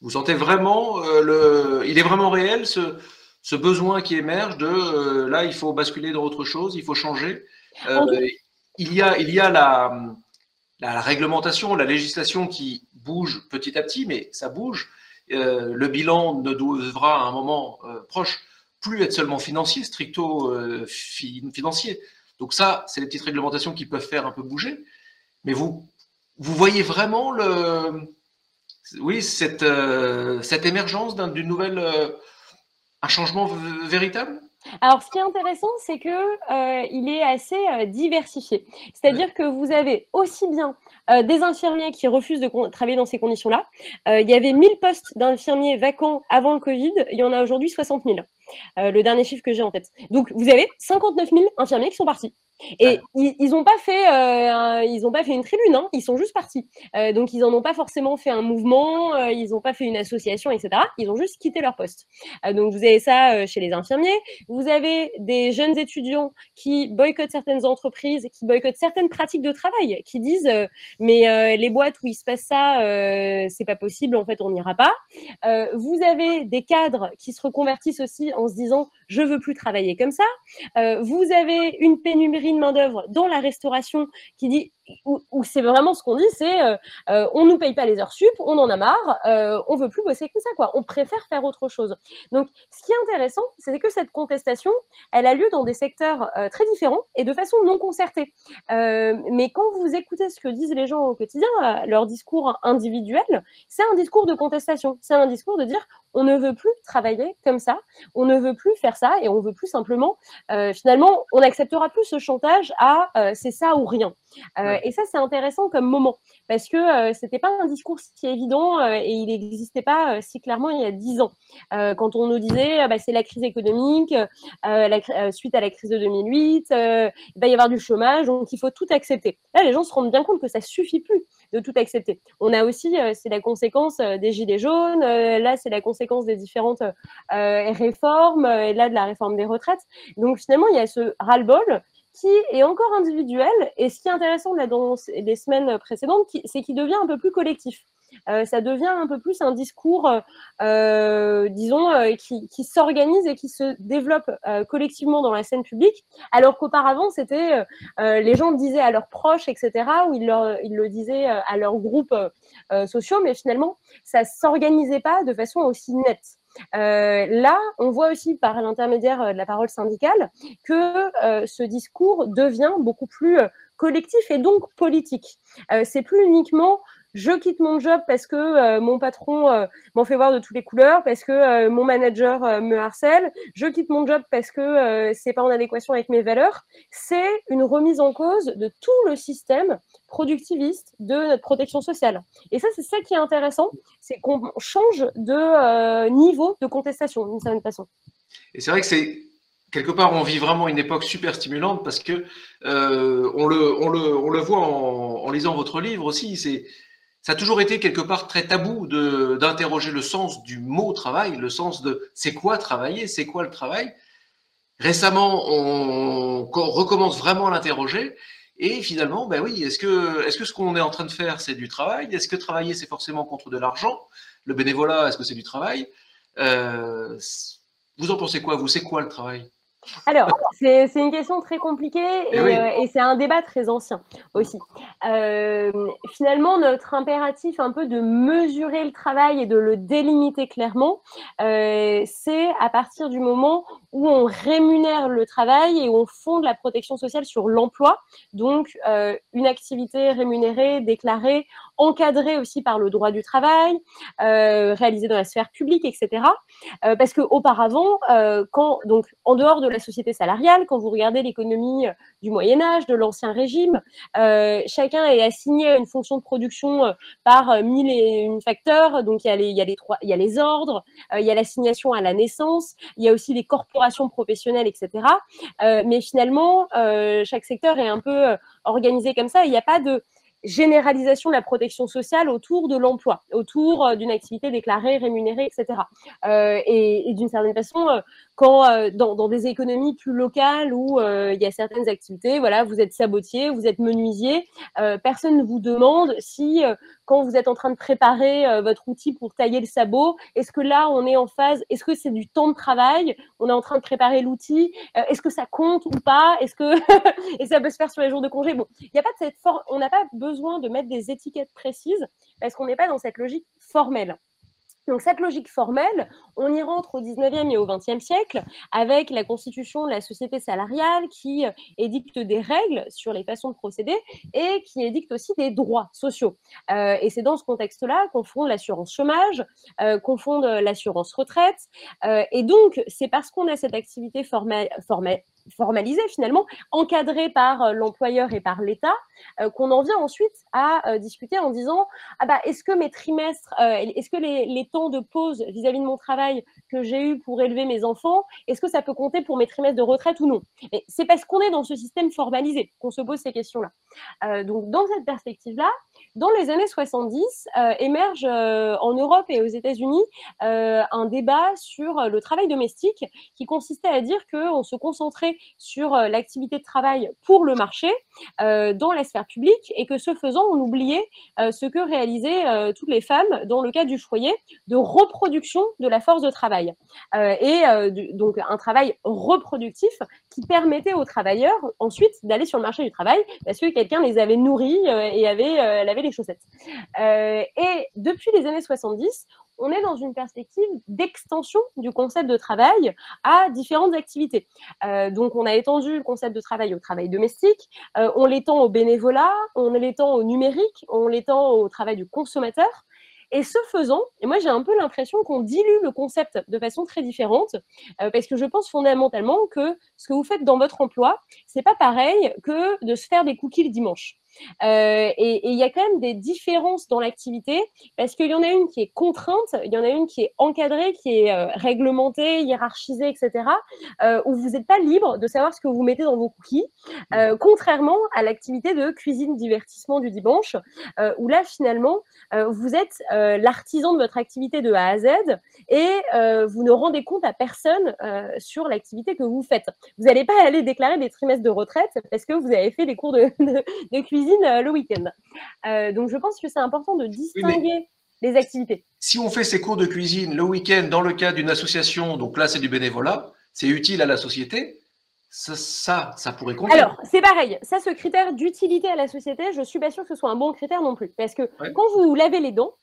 Vous sentez vraiment, euh, le, il est vraiment réel ce, ce besoin qui émerge de euh, là, il faut basculer dans autre chose, il faut changer. Euh, il y a, il y a la, la, réglementation, la législation qui bouge petit à petit, mais ça bouge. le bilan ne devra à un moment proche plus être seulement financier, stricto financier. Donc ça, c'est les petites réglementations qui peuvent faire un peu bouger. Mais vous, vous voyez vraiment le, oui, cette, euh, émergence d'une nouvelle, euh, un changement véritable? Alors, ce qui est intéressant, c'est que euh, il est assez diversifié. C'est-à-dire que vous avez aussi bien des infirmiers qui refusent de travailler dans ces conditions-là. il y avait 1000 postes d'infirmiers vacants avant le Covid. Il y en a aujourd'hui 60 000. le dernier chiffre que j'ai en tête. Donc, vous avez 59 000 infirmiers qui sont partis. Et ils n'ont pas fait, euh, ils ont pas fait une tribune, hein, ils sont juste partis. Euh, donc ils en ont pas forcément fait un mouvement, euh, ils n'ont pas fait une association, etc. Ils ont juste quitté leur poste. donc vous avez ça chez les infirmiers. Vous avez des jeunes étudiants qui boycottent certaines entreprises, qui boycottent certaines pratiques de travail, qui disent mais les boîtes où il se passe ça, c'est pas possible. En fait, on n'ira pas. vous avez des cadres qui se reconvertissent aussi en se disant je veux plus travailler comme ça. vous avez une pénurie de main-d'œuvre dans la restauration qui dit où, c'est vraiment ce qu'on dit, c'est euh, euh, on nous paye pas les heures sup, on en a marre, euh, on veut plus bosser comme ça, quoi. On préfère faire autre chose. Donc, ce qui est intéressant, c'est que cette contestation, elle a lieu dans des secteurs très différents et de façon non concertée. mais quand vous écoutez ce que disent les gens au quotidien, leur discours individuel, c'est un discours de contestation. C'est un discours de dire on ne veut plus travailler comme ça, on ne veut plus faire ça et on veut plus simplement, finalement, on n'acceptera plus ce chantage à c'est ça ou rien. Euh, et ça, c'est intéressant comme moment parce que euh, c'était pas un discours si évident euh, et il n'existait pas si clairement il y a dix ans. quand on nous disait bah, c'est la crise économique, suite à la crise de 2008, il va y avoir du chômage, donc il faut tout accepter. Là, les gens se rendent bien compte que ça suffit plus de tout accepter. On a aussi, c'est la conséquence des gilets jaunes, là, c'est la conséquence des différentes réformes, et là, de la réforme des retraites. Donc finalement, il y a ce ras-le-bol qui est encore individuel. Et ce qui est intéressant là, dans les semaines précédentes, c'est qu'il devient un peu plus collectif. Euh, ça devient un peu plus un discours, euh, disons, euh, qui, s'organise et qui se développe collectivement dans la scène publique, alors qu'auparavant, c'était les gens le disaient à leurs proches, etc., ou ils, ils le disaient à leurs groupes sociaux, mais finalement, ça s'organisait pas de façon aussi nette. Euh, là, on voit aussi par l'intermédiaire euh, de la parole syndicale que euh, ce discours devient beaucoup plus collectif et donc politique. c'est plus uniquement je quitte mon job parce que mon patron m'en fait voir de toutes les couleurs, parce que mon manager me harcèle, je quitte mon job parce que c'est pas en adéquation avec mes valeurs. C'est une remise en cause de tout le système productiviste de notre protection sociale. Et ça, c'est ça qui est intéressant, c'est qu'on change de niveau de contestation d'une certaine façon. Et c'est vrai que c'est quelque part, on vit vraiment une époque super stimulante parce que euh, on, le, voit en, lisant votre livre aussi. Ça a toujours été quelque part très tabou d'interroger le sens du mot travail, le sens de c'est quoi travailler, c'est quoi le travail. Récemment, on, recommence vraiment à l'interroger. Et finalement, ben oui, est-ce que, est-ce que ce qu'on est en train de faire, c'est du travail? Est-ce que travailler, c'est forcément contre de l'argent? Le bénévolat, est-ce que c'est du travail? Euh, Vous en pensez quoi? Vous, c'est quoi le travail? Alors, c'est une question très compliquée eh euh, et, c'est un débat très ancien aussi. Euh, finalement, notre impératif un peu de mesurer le travail et de le délimiter clairement, euh, c'est à partir du moment où on rémunère le travail et où on fonde la protection sociale sur l'emploi, donc une activité rémunérée, déclarée, encadrée aussi par le droit du travail, réalisée dans la sphère publique, etc. parce qu'auparavant, quand donc en dehors de la société salariale, quand vous regardez l'économie euh, du Moyen Âge, de l'Ancien Régime, euh, chacun est assigné à une fonction de production euh, par mille et une facteurs. Donc il y a les, il y a les, trois, il y a les ordres, il y a l'assignation à la naissance, il y a aussi les corporations professionnelles, etc. mais finalement, chaque secteur est un peu organisé comme ça. Il n'y a pas de généralisation de la protection sociale autour de l'emploi, autour d'une activité déclarée, rémunérée, etc. et, et d'une certaine façon, quand euh, dans, dans, des économies plus locales où euh, il y a certaines activités, voilà, vous êtes sabotier, vous êtes menuisier, euh, personne ne vous demande si quand vous êtes en train de préparer votre outil pour tailler le sabot, est-ce que là on est en phase, est-ce que c'est du temps de travail, on est en train de préparer l'outil, est-ce que ça compte ou pas, est-ce que et ça peut se faire sur les jours de congé. Bon, il n'y a pas de cette for on n'a pas besoin de mettre des étiquettes précises parce qu'on n'est pas dans cette logique formelle. Donc cette logique formelle, on y rentre au 19e et au 20e siècle avec la constitution de la société salariale qui euh, édicte des règles sur les façons de procéder et qui édicte aussi des droits sociaux. Euh, et c'est dans ce contexte-là qu'on fonde l'assurance chômage, euh, qu'on fonde l'assurance retraite. et donc, c'est parce qu'on a cette activité formelle formalisé finalement, encadré par euh, l'employeur et par l'État, euh, qu'on en vient ensuite à euh, discuter en disant ah bah est-ce que mes trimestres, est-ce que les, les, temps de pause vis-à-vis de mon travail que j'ai eu pour élever mes enfants, est-ce que ça peut compter pour mes trimestres de retraite ou non? C'est parce qu'on est dans ce système formalisé qu'on se pose ces questions-là. donc dans cette perspective-là, dans les années 70, émerge en Europe et aux États-Unis un débat sur le travail domestique qui consistait à dire qu'on se concentrait sur euh, l'activité de travail pour le marché euh, dans la sphère publique et que ce faisant, on oubliait euh, ce que réalisaient toutes les femmes dans le cadre du foyer de reproduction de la force de travail. et donc un travail reproductif qui permettait aux travailleurs ensuite d'aller sur le marché du travail parce que quelqu'un les avait nourris et avait lavé chaussettes. et depuis les années 70, on est dans une perspective d'extension du concept de travail à différentes activités. Euh, donc, on a étendu le concept de travail au travail domestique, euh, on l'étend au bénévolat, on l'étend au numérique, on l'étend au travail du consommateur. Et ce faisant, et moi j'ai un peu l'impression qu'on dilue le concept de façon très différente, euh, parce que je pense fondamentalement que ce que vous faites dans votre emploi, c'est pas pareil que de se faire des cookies le dimanche. Euh, et il y a quand même des différences dans l'activité parce qu'il y en a une qui est contrainte, il y en a une qui est encadrée, qui est euh, réglementée, hiérarchisée, etc. Euh, où vous n'êtes pas libre de savoir ce que vous mettez dans vos cookies, euh, contrairement à l'activité de cuisine divertissement du dimanche, où là finalement vous êtes l'artisan de votre activité de A à Z et vous ne rendez compte à personne sur l'activité que vous faites. Vous n'allez pas aller déclarer des trimestres de retraite parce que vous avez fait des cours de, de, de cuisine euh, le week-end. Euh, donc je pense que c'est important de distinguer les activités. Si on fait ces cours de cuisine le week-end dans le cadre d'une association, donc là c'est du bénévolat, c'est utile à la société, ça, ça, pourrait compter. Alors, c'est pareil. Ça, ce critère d'utilité à la société, je suis pas sûre que ce soit un bon critère non plus. Parce que quand vous lavez les dents,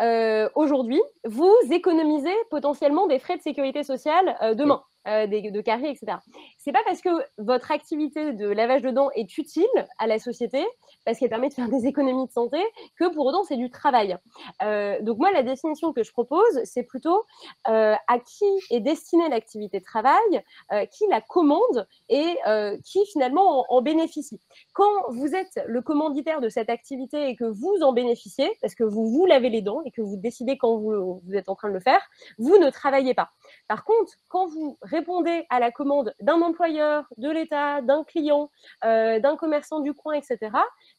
euh, aujourd'hui, vous économisez potentiellement des frais de sécurité sociale demain. de carrière, etc. C'est pas parce que votre activité de lavage de dents est utile à la société, parce qu'elle permet de faire des économies de santé, que pour autant c'est du travail. donc moi, la définition que je propose, c'est plutôt à qui est destinée l'activité de travail, qui la commande et qui finalement en, bénéficie. Quand vous êtes le commanditaire de cette activité et que vous en bénéficiez, parce que vous vous lavez les dents et que vous décidez quand vous, vous êtes en train de le faire, vous ne travaillez pas. Par contre, quand vous répondez à la commande d'un employeur, de l'État, d'un client, euh, d'un commerçant du coin, etc.,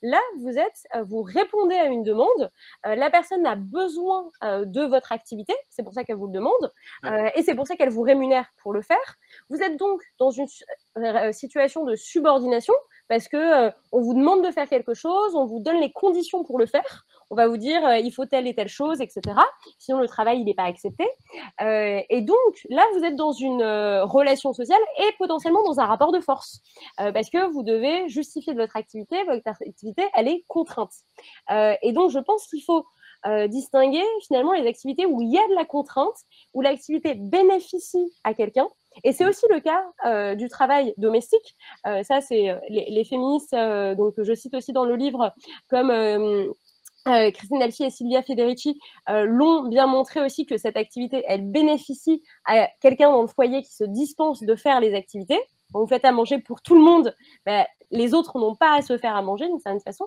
là, vous êtes, euh, vous répondez à une demande. Euh, la personne a besoin de votre activité, c'est pour ça qu'elle vous le demande, et c'est pour ça qu'elle vous rémunère pour le faire. Vous êtes donc dans une situation de subordination parce que on vous demande de faire quelque chose, on vous donne les conditions pour le faire on va vous dire euh, il faut telle et telle chose, etc. Sinon, le travail, il n'est pas accepté. Euh, et donc, là, vous êtes dans une euh, relation sociale et potentiellement dans un rapport de force. parce que vous devez justifier de votre activité. Votre activité, elle est contrainte. et donc, je pense qu'il faut distinguer finalement les activités où il y a de la contrainte, où l'activité bénéficie à quelqu'un. Et c'est aussi le cas du travail domestique. ça, c'est les, les, féministes, donc je cite aussi dans le livre, comme euh, Christine Alfi et Sylvia Federici euh, l'ont bien montré aussi que cette activité, elle bénéficie à quelqu'un dans le foyer qui se dispense de faire les activités. Vous faites à manger pour tout le monde, ben, les autres n'ont pas à se faire à manger d'une certaine façon.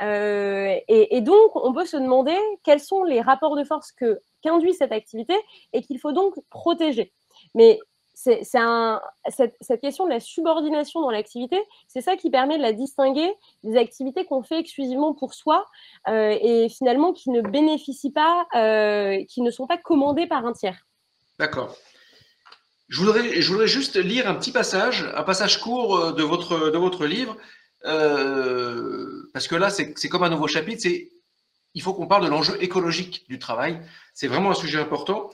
Euh, et, donc, on peut se demander quels sont les rapports de force qu'induit cette activité et qu'il faut donc protéger. Mais c'est cette, question de la subordination dans l'activité, c'est ça qui permet de la distinguer des activités qu'on fait exclusivement pour soi euh, et finalement qui ne bénéficient pas, euh, qui ne sont pas commandées par un tiers. D'accord. Je voudrais, je voudrais juste lire un petit passage, un passage court euh, de votre, de votre livre, parce que là, c'est comme un nouveau chapitre, il faut qu'on parle de l'enjeu écologique du travail. C'est vraiment un sujet important.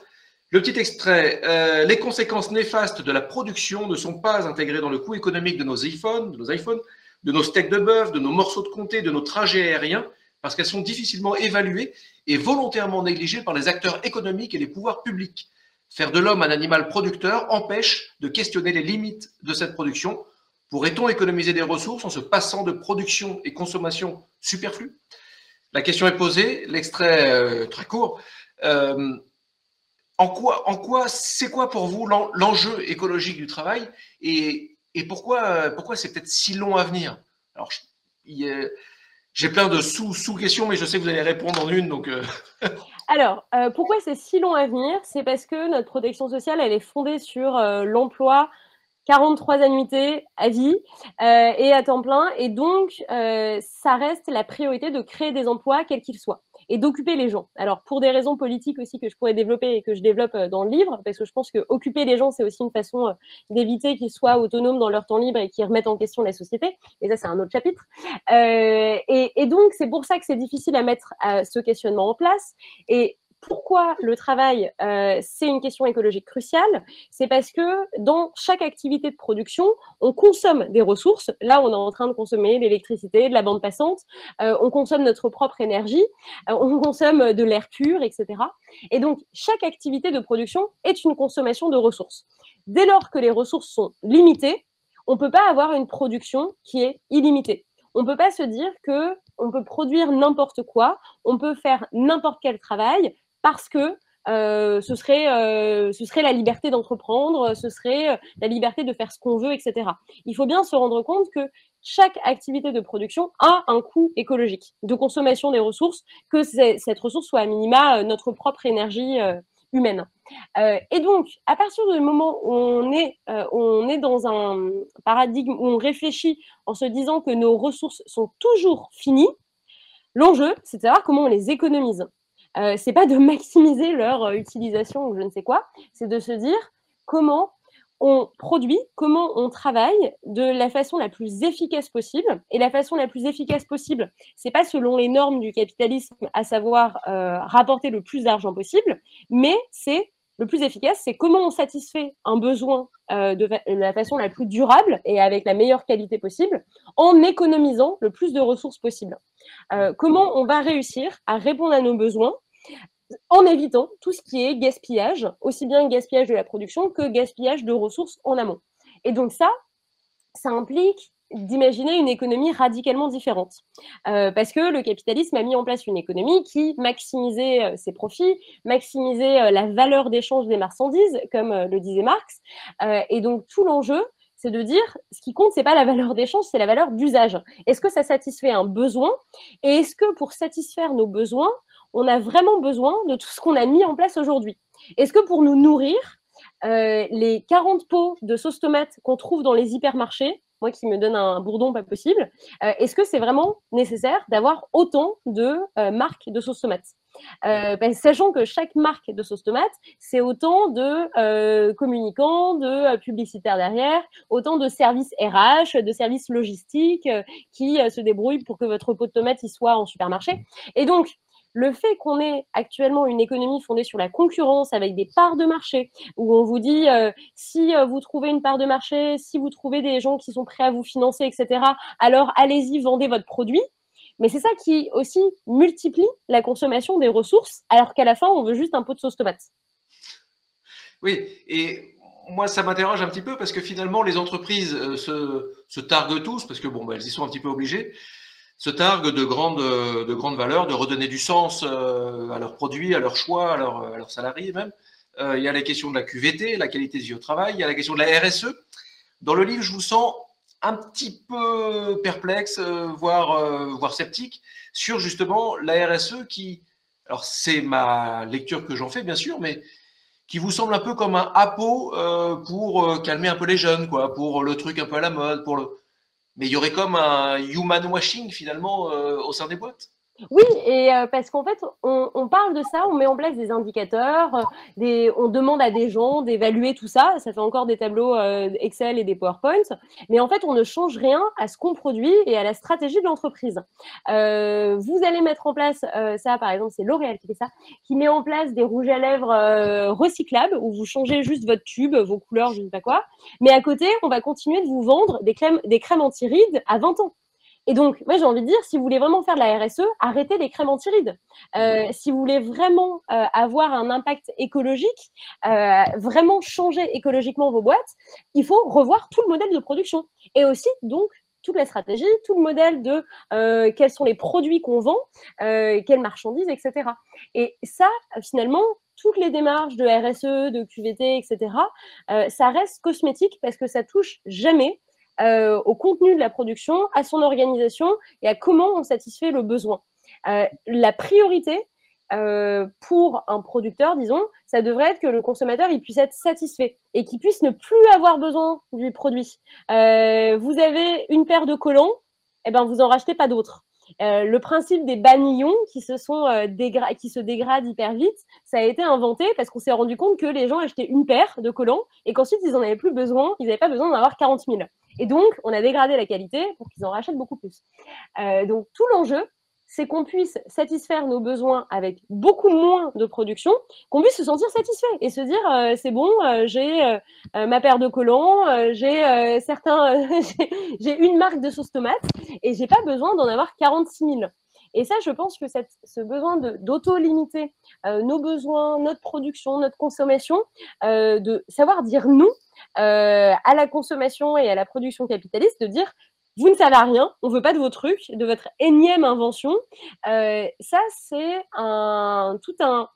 Le petit extrait. Euh, les conséquences néfastes de la production ne sont pas intégrées dans le coût économique de nos iPhones, de nos iPhones, de nos steaks de bœuf, de nos morceaux de comté, de nos trajets aériens, parce qu'elles sont difficilement évaluées et volontairement négligées par les acteurs économiques et les pouvoirs publics. Faire de l'homme un animal producteur empêche de questionner les limites de cette production. Pourrait-on économiser des ressources en se passant de production et consommation superflues La question est posée, l'extrait euh, très court. Euh, en quoi, c'est quoi pour vous l'enjeu écologique du travail et, pourquoi, c'est peut-être si long à venir? Alors, j'ai plein de sous-questions, mais je sais que vous allez répondre en une. Donc, euh. Alors, euh, pourquoi c'est si long à venir? C'est parce que notre protection sociale, elle est fondée sur euh, l'emploi, 43 annuités à vie et à temps plein. Et donc, ça reste la priorité de créer des emplois, quels qu'ils soient et d'occuper les gens. Alors, pour des raisons politiques aussi que je pourrais développer et que je développe euh, dans le livre, parce que je pense que occuper les gens, c'est aussi une façon euh, d'éviter qu'ils soient autonomes dans leur temps libre et qu'ils remettent en question la société. Et ça, c'est un autre chapitre. Euh, et, donc, c'est pour ça que c'est difficile à mettre ce questionnement en place. Et pourquoi le travail, euh, c'est une question écologique cruciale C'est parce que dans chaque activité de production, on consomme des ressources. Là, on est en train de consommer l'électricité, de la bande passante, euh, on consomme notre propre énergie, euh, on consomme de l'air pur, etc. Et donc, chaque activité de production est une consommation de ressources. Dès lors que les ressources sont limitées, on ne peut pas avoir une production qui est illimitée. On ne peut pas se dire que on peut produire n'importe quoi, on peut faire n'importe quel travail parce que euh, ce, serait, euh, ce serait la liberté d'entreprendre, ce serait euh, la liberté de faire ce qu'on veut, etc. Il faut bien se rendre compte que chaque activité de production a un coût écologique de consommation des ressources, que cette ressource soit à minima notre propre énergie humaine. et donc, à partir du moment où on est, on est dans un paradigme où on réfléchit en se disant que nos ressources sont toujours finies, l'enjeu, c'est de savoir comment on les économise. Euh, c'est pas de maximiser leur euh, utilisation ou je ne sais quoi, c'est de se dire comment on produit, comment on travaille de la façon la plus efficace possible. Et la façon la plus efficace possible, c'est pas selon les normes du capitalisme, à savoir euh, rapporter le plus d'argent possible, mais c'est le plus efficace, c'est comment on satisfait un besoin de, la façon la plus durable et avec la meilleure qualité possible, en économisant le plus de ressources possible. comment on va réussir à répondre à nos besoins en évitant tout ce qui est gaspillage, aussi bien gaspillage de la production que gaspillage de ressources en amont. Et donc ça, ça implique d'imaginer une économie radicalement différente. Euh, parce que le capitalisme a mis en place une économie qui maximisait euh, ses profits, maximisait euh, la valeur d'échange des marchandises, comme le disait Marx. et donc tout l'enjeu, c'est de dire ce qui compte, c'est pas la valeur d'échange, c'est la valeur d'usage. Est-ce que ça satisfait un besoin? Et est-ce que pour satisfaire nos besoins, on a vraiment besoin de tout ce qu'on a mis en place aujourd'hui? Est-ce que pour nous nourrir, les 40 pots de sauce tomate qu'on trouve dans les hypermarchés, moi qui me donne un bourdon pas possible, euh, est-ce que c'est vraiment nécessaire d'avoir autant de euh, marques de sauce tomate? Euh, ben, sachant que chaque marque de sauce tomate, c'est autant de communicants, de publicitaires derrière, autant de services RH, de services logistiques qui se débrouillent pour que votre pot de tomate y soit en supermarché. Et donc, le fait qu'on ait actuellement une économie fondée sur la concurrence avec des parts de marché, où on vous dit euh, si euh, vous trouvez une part de marché, si vous trouvez des gens qui sont prêts à vous financer, etc., alors allez-y, vendez votre produit. Mais c'est ça qui aussi multiplie la consommation des ressources, alors qu'à la fin, on veut juste un pot de sauce tomate. Oui, et moi, ça m'interroge un petit peu parce que finalement, les entreprises euh, se, targuent tous, parce que bon, bah, elles y sont un petit peu obligées, se targuent de grandes, de grandes valeurs, de redonner du sens euh, à leurs produits, à leurs choix, à leurs, salariés même. Euh, il y a la question de la QVT, la qualité de vie au travail, il y a la question de la RSE. Dans le livre, je vous sens un petit peu perplexe, euh, voire, voire sceptique, sur justement la RSE qui, alors c'est ma lecture que j'en fais bien sûr, mais qui vous semble un peu comme un appôt pour calmer un peu les jeunes, quoi, pour le truc un peu à la mode, pour le, mais il y aurait comme un human washing finalement euh, au sein des boîtes. Oui, et euh, parce qu'en fait, on, parle de ça, on met en place des indicateurs, euh, on demande à des gens d'évaluer tout ça. Ça fait encore des tableaux euh, Excel et des PowerPoints, mais en fait, on ne change rien à ce qu'on produit et à la stratégie de l'entreprise. vous allez mettre en place ça, par exemple, c'est L'Oréal qui fait ça, qui met en place des rouges à lèvres recyclables où vous changez juste votre tube, vos couleurs, je ne sais pas quoi. Mais à côté, on va continuer de vous vendre des crèmes, des crèmes anti-rides à 20 ans. Et donc, moi, j'ai envie de dire, si vous voulez vraiment faire de la RSE, arrêtez les crèmes antirides. Euh, si vous voulez vraiment euh, avoir un impact écologique, euh, vraiment changer écologiquement vos boîtes, il faut revoir tout le modèle de production. Et aussi, donc, toute la stratégie, tout le modèle de quels sont les produits qu'on vend, quelles marchandises, etc. Et ça, finalement, toutes les démarches de RSE, de QVT, etc., ça reste cosmétique parce que ça touche jamais euh, au contenu de la production, à son organisation et à comment on satisfait le besoin. Euh, la priorité euh, pour un producteur, disons, ça devrait être que le consommateur il puisse être satisfait et qu'il puisse ne plus avoir besoin du produit. vous avez une paire de collants, et eh ben vous en rachetez pas d'autres. le principe des banillons qui se, qui se dégradent hyper vite, ça a été inventé parce qu'on s'est rendu compte que les gens achetaient une paire de collants et qu'ensuite ils n'en avaient plus besoin, ils n'avaient pas besoin d'en avoir 40 000. Et donc, on a dégradé la qualité pour qu'ils en rachètent beaucoup plus. Euh, donc, tout l'enjeu, c'est qu'on puisse satisfaire nos besoins avec beaucoup moins de production, qu'on puisse se sentir satisfait et se dire euh, c'est bon, euh, j'ai ma paire de collants, j'ai certains, j'ai une marque de sauce tomate et j'ai pas besoin d'en avoir 46 000. Et ça, je pense que ce besoin d'auto-limiter nos besoins, notre production, notre consommation, de savoir dire non euh, à la consommation et à la production capitaliste de dire vous ne savez rien, on veut pas de vos trucs, de votre énième invention. Euh, ça, c'est tout un,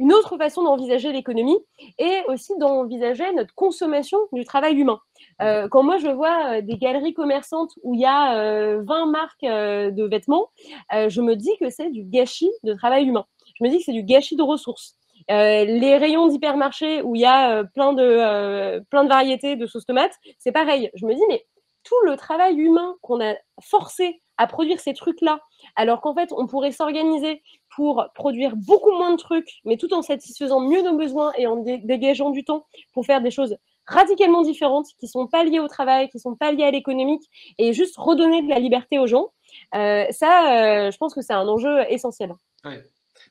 une autre façon d'envisager l'économie et aussi d'envisager notre consommation du travail humain. Euh, quand moi je vois des galeries commerçantes où il y a 20 marques de vêtements, je me dis que c'est du gâchis de travail humain. Je me dis que c'est du gâchis de ressources. Euh, les rayons d'hypermarché où il y a euh, plein, de, euh, plein de variétés de sauce tomate, c'est pareil. Je me dis, mais tout le travail humain qu'on a forcé à produire ces trucs-là, alors qu'en fait, on pourrait s'organiser pour produire beaucoup moins de trucs, mais tout en satisfaisant mieux nos besoins et en dégageant du temps pour faire des choses radicalement différentes, qui sont pas liées au travail, qui sont pas liées à l'économique, et juste redonner de la liberté aux gens. ça, je pense que c'est un enjeu essentiel. Oui.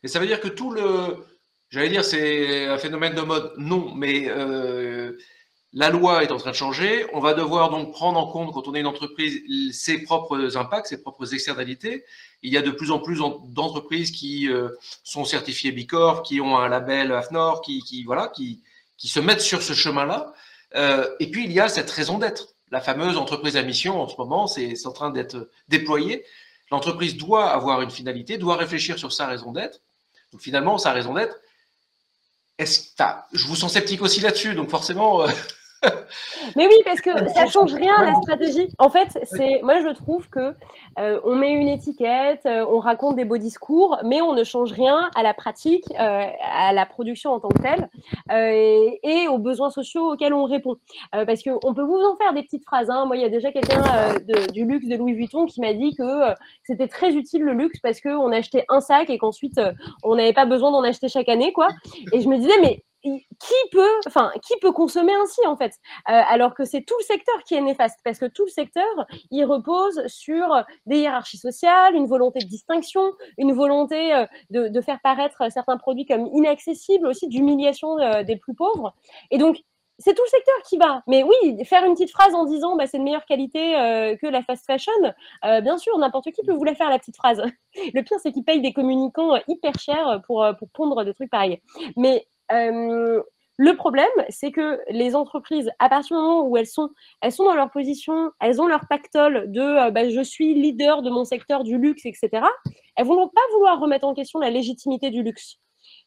Et ça veut dire que tout le, J'allais dire c'est un phénomène de mode, non, mais euh, La loi est en train de changer. On va devoir donc prendre en compte, quand on est une entreprise, ses propres impacts, ses propres externalités. Il y a de plus en plus d'entreprises qui euh, sont certifiées Bicorp, qui ont un label AFNOR, qui, voilà, qui, qui se mettent sur ce chemin-là. Euh, et puis, il y a cette raison d'être. La fameuse entreprise à mission, en ce moment, c'est en train d'être déployé. L'entreprise doit avoir une finalité, doit réfléchir sur sa raison d'être. Donc, finalement, sa raison d'être, est-ce, je vous sens sceptique aussi là-dessus, donc forcément, euh, mais oui, parce que ça change rien à la stratégie. En fait, c'est moi je trouve que euh, on met une étiquette, euh, on raconte des beaux discours, mais on ne change rien à la pratique, euh, à la production en tant que telle, et, et, aux besoins sociaux auxquels on répond. parce que on peut vous en faire des petites phrases. Hein. Moi, il y a déjà quelqu'un du luxe de Louis Vuitton qui m'a dit que c'était très utile le luxe parce qu'on achetait un sac et qu'ensuite on n'avait pas besoin d'en acheter chaque année, quoi. Et je me disais, mais qui peut, enfin, qui peut consommer ainsi en fait? Euh, Alors que c'est tout le secteur qui est néfaste, parce que tout le secteur, il repose sur des hiérarchies sociales, une volonté de distinction, une volonté euh, de, faire paraître certains produits comme inaccessibles, aussi d'humiliation euh, des plus pauvres. Et donc, c'est tout le secteur qui va. Mais oui, faire une petite phrase en disant bah, c'est de meilleure qualité que la fast fashion, bien sûr, n'importe qui peut vous la faire, la petite phrase. Le pire, c'est qu'ils payent des communicants hyper chers pour, pour pondre des trucs pareils. Mais le problème, c'est que les entreprises, à partir du moment où elles sont, elles sont dans leur position, elles ont leur pactole de euh, bah, je suis leader de mon secteur du luxe, etc., elles vont pas vouloir remettre en question la légitimité du luxe.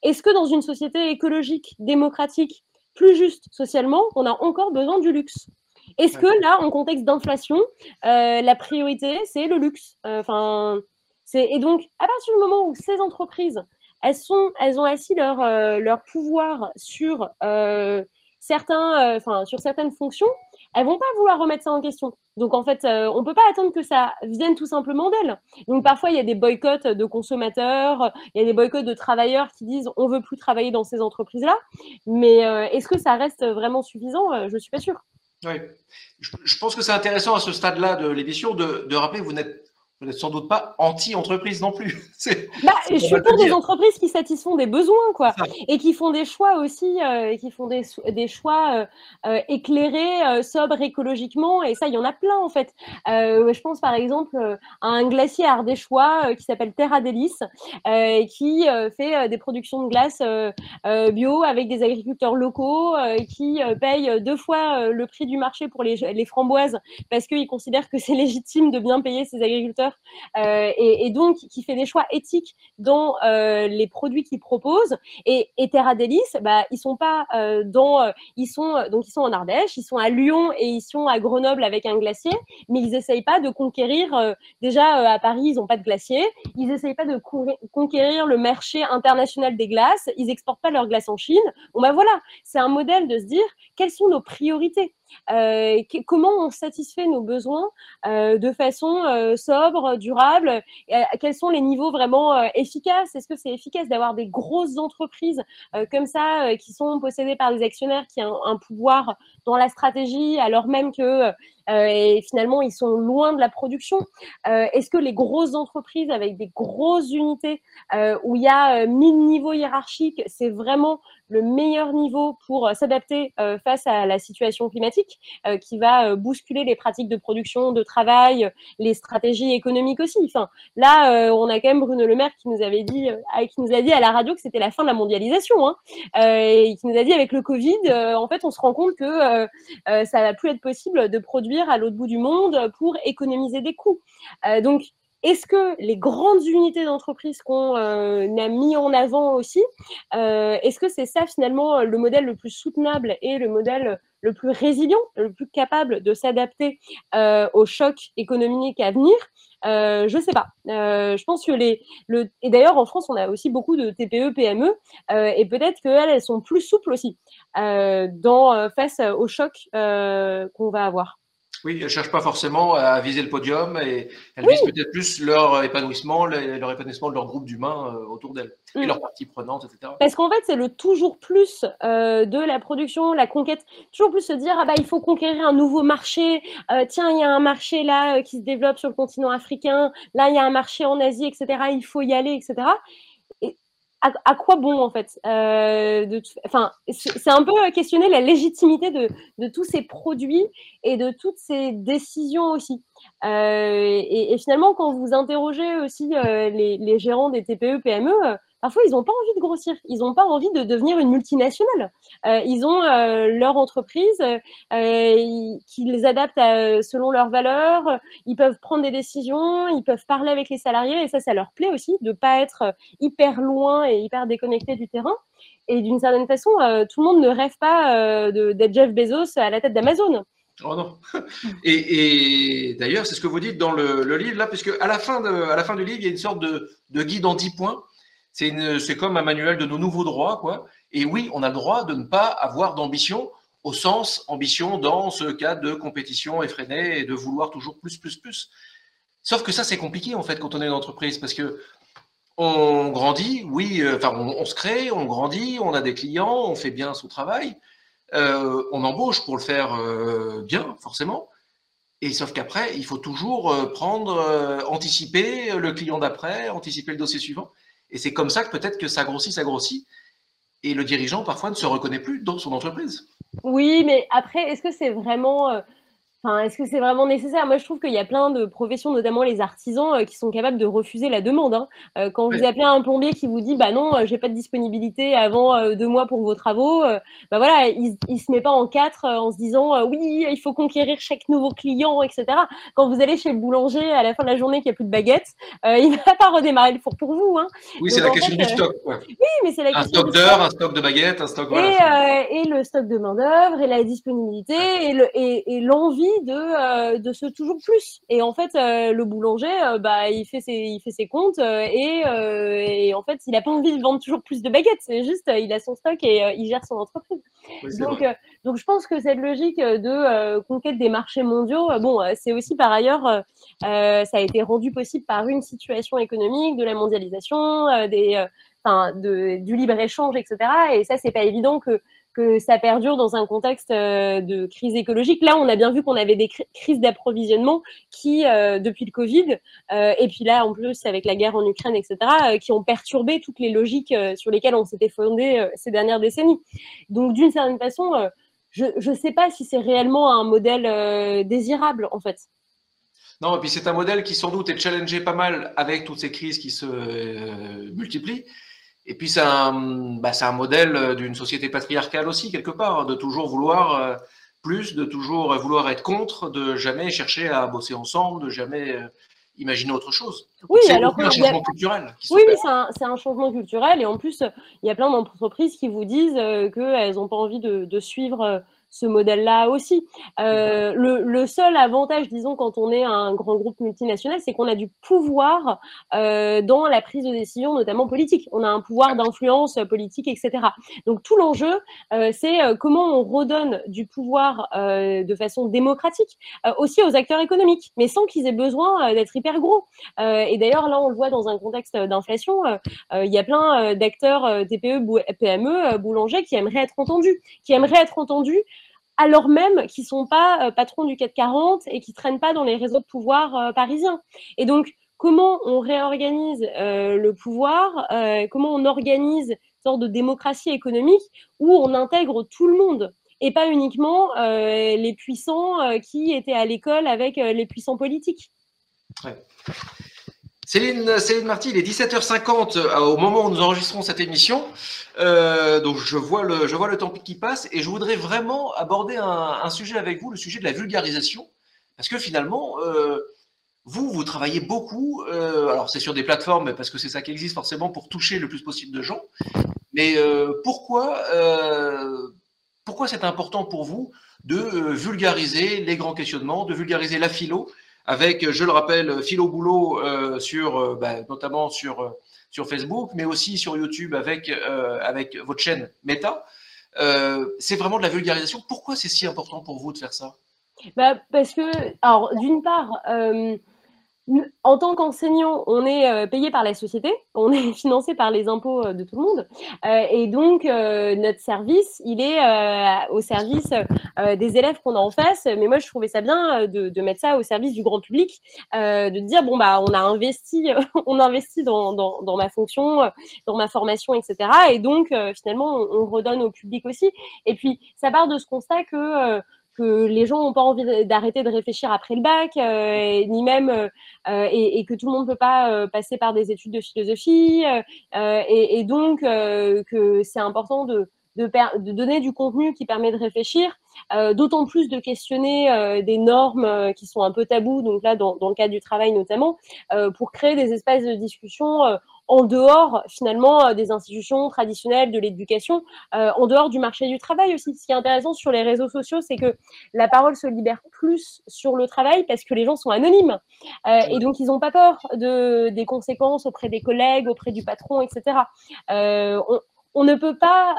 Est-ce que dans une société écologique, démocratique, plus juste socialement, on a encore besoin du luxe? Est-ce que là, en contexte d'inflation, euh, la priorité, c'est le luxe? Et donc, à partir du moment où ces entreprises elles, ont assis leur, euh, pouvoir sur, euh, euh, sur certaines fonctions, elles vont pas vouloir remettre ça en question. Donc en fait, on ne peut pas attendre que ça vienne tout simplement d'elles. Donc parfois, il y a des boycotts de consommateurs, il y a des boycotts de travailleurs qui disent on veut plus travailler dans ces entreprises-là. Mais est-ce que ça reste vraiment suffisant? Je suis pas sûre. Oui. Je, pense que c'est intéressant à ce stade-là de l'édition de, de rappeler, vous n'êtes vous n'êtes sans doute pas anti-entreprise non plus. Bah, je suis pour des entreprises qui satisfont des besoins, quoi, et qui font des choix aussi, euh, qui font des, des choix euh, euh, éclairés, sobres écologiquement, et ça, il y en a plein en fait. je pense par exemple à un glacier ardéchois qui s'appelle Terra Delis, qui fait des productions de glace bio avec des agriculteurs locaux, qui paye deux fois le prix du marché pour les, les framboises parce qu'ils considèrent que c'est légitime de bien payer ces agriculteurs euh, et, donc qui fait des choix éthiques dans euh, les produits qu'il propose. Et, et Terra bah, ils sont pas euh, dans, ils sont donc ils sont en Ardèche, ils sont à Lyon et ils sont à Grenoble avec un glacier, mais ils essayent pas de conquérir. déjà à Paris, ils ont pas de glacier. Ils essayent pas de conquérir le marché international des glaces. Ils exportent pas leurs glaces en Chine. Bon bah voilà, c'est un modèle de se dire quelles sont nos priorités. Euh, comment on satisfait nos besoins euh, de façon euh, sobre, durable? Quels sont les niveaux vraiment efficaces? Est-ce que c'est efficace d'avoir des grosses entreprises comme ça qui sont possédées par des actionnaires qui ont un pouvoir dans la stratégie alors même que et finalement ils sont loin de la production Est-ce que les grosses entreprises avec des grosses unités où il y a mille niveaux hiérarchiques, c'est vraiment le meilleur niveau pour euh, s'adapter euh, face à la situation climatique euh, qui va bousculer les pratiques de production, de travail, les stratégies économiques aussi? Enfin, là, on a quand même Bruno Le Maire qui nous avait dit, qui nous a dit à la radio que c'était la fin de la mondialisation, hein, et qui nous a dit avec le Covid, en fait, on se rend compte que ça va plus être possible de produire à l'autre bout du monde pour économiser des coûts. donc est-ce que les grandes unités d'entreprise qu'on euh, a mis en avant aussi, euh, est-ce que c'est ça finalement le modèle le plus soutenable et le modèle le plus résilient, le plus capable de s'adapter euh, aux chocs économiques à venir? Je ne sais pas. je pense que les. Le, et d'ailleurs, en France, on a aussi beaucoup de TPE, PME, et peut-être qu'elles, elles sont plus souples aussi dans, face aux chocs qu'on va avoir. Oui, elles ne cherchent pas forcément à viser le podium et elles visent peut-être plus leur épanouissement, leur épanouissement de leur groupe d'humains euh, autour d'elles et mm. leurs parties prenantes, etc. Parce qu'en fait, c'est le toujours plus euh, de la production, la conquête, toujours plus se dire ah bah il faut conquérir un nouveau marché. Euh, tiens, il y a un marché là qui se développe sur le continent africain. Là, il y a un marché en Asie, etc. Il faut y aller, etc. Et à, quoi bon en fait euh, Enfin, c'est un peu questionner la légitimité de, de, tous ces produits et de toutes ces décisions aussi. Et, et, finalement, quand vous interrogez aussi les, les, gérants des TPE, PME, parfois ils n'ont pas envie de grossir, ils n'ont pas envie de devenir une multinationale. Euh, ils ont euh, leur entreprise euh, qui les adapte selon leurs valeurs, ils peuvent prendre des décisions, ils peuvent parler avec les salariés et ça, ça leur plaît aussi de ne pas être hyper loin et hyper déconnecté du terrain. Et d'une certaine façon, tout le monde ne rêve pas d'être Jeff Bezos à la tête d'Amazon. Oh non. Et, d'ailleurs, c'est ce que vous dites dans le, livre là, puisque à la fin de, à la fin du livre, il y a une sorte de, de guide en 10 points c'est comme un manuel de nos nouveaux droits, quoi. Et oui, on a le droit de ne pas avoir d'ambition au sens ambition dans ce cas de compétition effrénée et de vouloir toujours plus, plus, plus. Sauf que ça, c'est compliqué en fait quand on est une entreprise parce que on grandit, oui, euh, enfin, on, se crée, on grandit, on a des clients, on fait bien son travail, euh, on embauche pour le faire euh, bien, forcément. Et sauf qu'après, il faut toujours prendre, anticiper le client d'après, anticiper le dossier suivant. Et c'est comme ça que peut-être que ça grossit, ça grossit. Et le dirigeant, parfois, ne se reconnaît plus dans son entreprise. Oui, mais après, est-ce que c'est vraiment euh, est-ce que c'est vraiment nécessaire? Moi, je trouve qu'il y a plein de professions, notamment les artisans, euh, qui sont capables de refuser la demande. Hein. Euh, quand vous appelez un plombier qui vous dit, bah non, euh, j'ai pas de disponibilité avant deux mois pour vos travaux, bah voilà, il, il se met pas en quatre en se disant, oui, il faut conquérir chaque nouveau client, etc. Quand vous allez chez le boulanger à la fin de la journée qu'il n'y a plus de baguettes, il va pas redémarrer le four pour vous. Hein. Oui, c'est la question du stock. Oui, mais c'est la un stock d'heures, un stock de baguettes, un stock. Et, et le stock de main d'œuvre et la disponibilité et l'envie euh, de ce toujours plus. Et en fait, euh, le boulanger, euh, bah, il, fait ses, il fait ses comptes et, et en fait, il n'a pas envie de vendre toujours plus de baguettes. C'est juste, il a son stock et il gère son entreprise. donc, donc, je pense que cette logique de conquête des marchés mondiaux, bon, c'est aussi par ailleurs, ça a été rendu possible par une situation économique, de la mondialisation, des, de, du libre-échange, etc. Et ça, c'est pas évident que que ça perdure dans un contexte euh, de crise écologique. Là, on a bien vu qu'on avait des crises d'approvisionnement qui, euh, depuis le Covid, euh, et puis là, en plus, avec la guerre en Ukraine, etc., qui ont perturbé toutes les logiques sur lesquelles on s'était fondé ces dernières décennies. Donc, d'une certaine façon, je ne sais pas si c'est réellement un modèle désirable, en fait. Non, et puis c'est un modèle qui sans doute est challengé pas mal avec toutes ces crises qui se multiplient. Et puis, c'est un, bah, un, modèle d'une société patriarcale aussi, quelque part, de toujours vouloir euh, plus, de toujours vouloir être contre, de jamais chercher à bosser ensemble, de jamais euh, imaginer autre chose. Oui, alors un changement culturel. oui, oui, c'est un, changement culturel. Et en plus, il y a plein d'entreprises qui vous disent euh, qu'elles n'ont pas envie de, de suivre ce modèle-là aussi. Euh, le, seul avantage, disons, quand on est un grand groupe multinational, c'est qu'on a du pouvoir euh, dans la prise de décision, notamment politique. On a un pouvoir d'influence politique, etc. Donc tout l'enjeu, euh, c'est comment on redonne du pouvoir de façon démocratique aussi aux acteurs économiques, mais sans qu'ils aient besoin d'être hyper gros. et d'ailleurs, là, on le voit dans un contexte d'inflation, il y a plein d'acteurs TPE, PME, boulangers qui aimeraient être entendus, qui aimeraient être entendus alors même qu'ils ne sont pas euh, patrons du CAC 40 et qui ne traînent pas dans les réseaux de pouvoir euh, parisiens. Et donc, comment on réorganise euh, le pouvoir, comment on organise une sorte de démocratie économique où on intègre tout le monde et pas uniquement les puissants qui étaient à l'école avec les puissants politiques? Céline, Marty, il est 17h50 euh, au moment où nous enregistrons cette émission. Euh, donc je vois, le, je vois le temps qui passe et je voudrais vraiment aborder un, sujet avec vous, le sujet de la vulgarisation. Parce que finalement, euh, vous, vous travaillez beaucoup, alors c'est sur des plateformes parce que c'est ça qui existe forcément pour toucher le plus possible de gens. Mais pourquoi, pourquoi c'est important pour vous de vulgariser les grands questionnements, de vulgariser la philo avec, je le rappelle, Philo Boulot, euh, sur, euh, bah, notamment sur, euh, sur Facebook, mais aussi sur YouTube avec, avec votre chaîne Meta. c'est vraiment de la vulgarisation. Pourquoi c'est si important pour vous de faire ça? Bah, Parce que, alors, d'une part, en tant qu'enseignant, on est euh, payé par la société, on est financé par les impôts euh, de tout le monde, euh, et donc notre service, il est au service des élèves qu'on a en face. Mais moi, je trouvais ça bien de, mettre ça au service du grand public, de dire bon bah on a investi, on investit dans, dans, ma fonction, dans ma formation, etc. Et donc finalement, on, on, redonne au public aussi. Et puis ça part de ce constat que que les gens n'ont pas envie d'arrêter de réfléchir après le bac, euh, ni même euh, euh, et, que tout le monde ne peut pas passer par des études de philosophie, et, donc que c'est important de, donner du contenu qui permet de réfléchir, d'autant plus de questionner des normes qui sont un peu tabous, donc là dans le cadre du travail notamment, pour créer des espaces de discussion en dehors finalement euh, des institutions traditionnelles de l'éducation, euh, en dehors du marché du travail aussi. Ce qui est intéressant sur les réseaux sociaux, c'est que la parole se libère plus sur le travail parce que les gens sont anonymes euh, et donc ils n'ont pas peur de, des conséquences auprès des collègues, auprès du patron, etc. on, ne peut pas,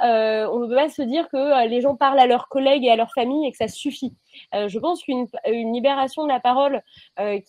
on ne peut pas se dire que les gens parlent à leurs collègues et à leur famille et que ça suffit. je pense qu'une libération de la parole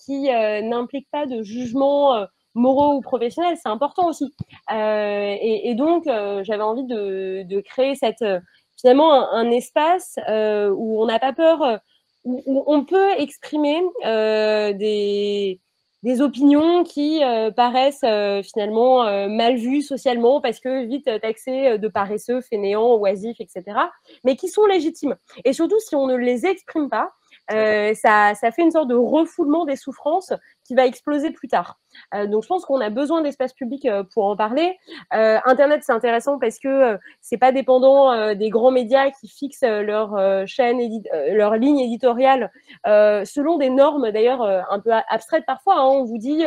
qui n'implique pas de jugement moraux ou professionnels, c'est important aussi. Euh, et, donc, euh, j'avais envie de, créer cette, euh, finalement un, espace où on n'a pas peur, où, on peut exprimer des, des opinions qui paraissent finalement mal vues socialement parce que vite taxées de paresseux, fainéants, oisifs, etc., mais qui sont légitimes. Et surtout, si on ne les exprime pas, ça, ça, fait une sorte de refoulement des souffrances qui va exploser plus tard. Euh, donc je pense qu'on a besoin d'espace public euh, pour en parler. Euh, Internet c'est intéressant parce que c'est pas dépendant des grands médias qui fixent leur chaîne, leur ligne éditoriale selon des normes d'ailleurs un peu abstraites parfois. Hein. On vous dit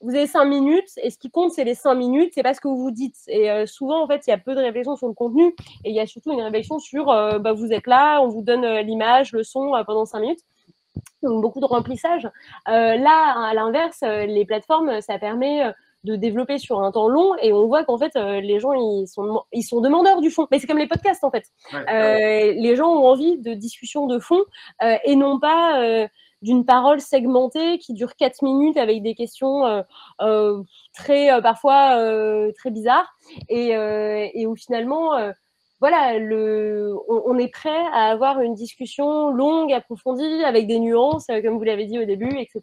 vous avez cinq minutes et ce qui compte c'est les cinq minutes, c'est pas ce que vous vous dites. Et souvent en fait il y a peu de réflexion sur le contenu et il y a surtout une réflexion sur bah, vous êtes là, on vous donne l'image, le son pendant cinq minutes donc beaucoup de remplissage. Euh, là, à l'inverse, euh, les plateformes, ça permet euh, de développer sur un temps long et on voit qu'en fait les gens ils sont ils sont demandeurs du fond. Mais c'est comme les podcasts en fait. Les gens ont envie de discussions de fond et non pas d'une parole segmentée qui dure 4 minutes avec des questions très parfois très bizarres. Et, et où finalement voilà, le, on, est prêt à avoir une discussion longue, approfondie, avec des nuances, euh, comme vous l'avez dit au début, etc.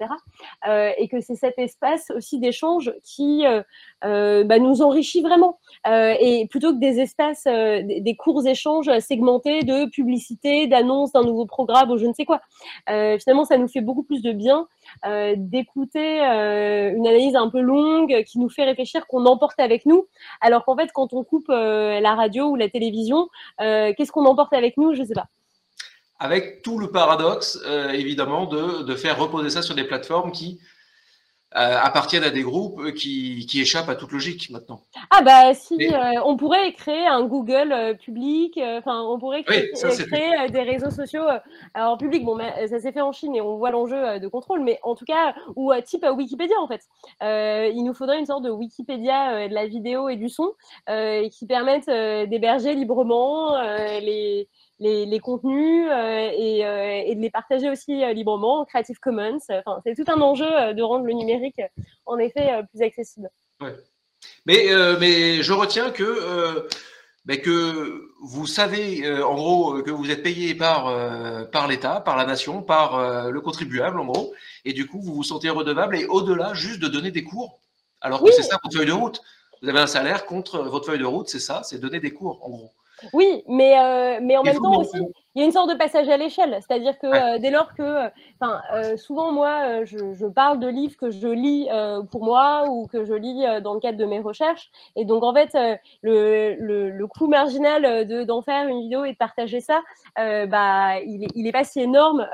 Euh, et que c'est cet espace aussi d'échange qui euh, bah, nous enrichit vraiment. et plutôt que des espaces, des, courts échanges segmentés de publicité, d'annonces d'un nouveau programme ou je ne sais quoi. finalement, ça nous fait beaucoup plus de bien d'écouter une analyse un peu longue qui nous fait réfléchir, qu'on emporte avec nous. Alors qu'en fait, quand on coupe la radio ou la télévision, euh, qu'est-ce qu'on emporte avec nous? Je ne sais pas. Avec tout le paradoxe, euh, évidemment, de, faire reposer ça sur des plateformes qui euh, appartiennent à des groupes qui, échappent à toute logique maintenant. Ah bah si, on pourrait créer un Google public, enfin on pourrait créer, des réseaux sociaux en public. Bon, ça s'est fait en Chine et on voit l'enjeu de contrôle, mais en tout cas, ou type Wikipédia en fait. il nous faudrait une sorte de Wikipédia de la vidéo et du son qui permettent d'héberger librement les les, contenus euh, euh, et, de les partager aussi euh, librement, Creative Commons. Enfin, c'est tout un enjeu de rendre le numérique en effet plus accessible. Mais, mais je retiens que, que vous savez, en gros, que vous êtes payé par, par l'État, par la nation, par le contribuable, en gros, et du coup, vous vous sentez redevable, et au-delà, juste de donner des cours, alors que c'est ça votre feuille de route. Vous avez un salaire contre votre feuille de route, c'est ça, c'est donner des cours, en gros. Oui, mais, euh, mais en même temps aussi, il y a une sorte de passage à l'échelle. C'est-à-dire que euh, dès lors que, euh, souvent moi, je, parle de livres que je lis pour moi ou que je lis dans le cadre de mes recherches. Et donc, en fait, le, le, coût marginal de, d'en faire une vidéo et de partager ça, bah, il n'est il est pas si énorme.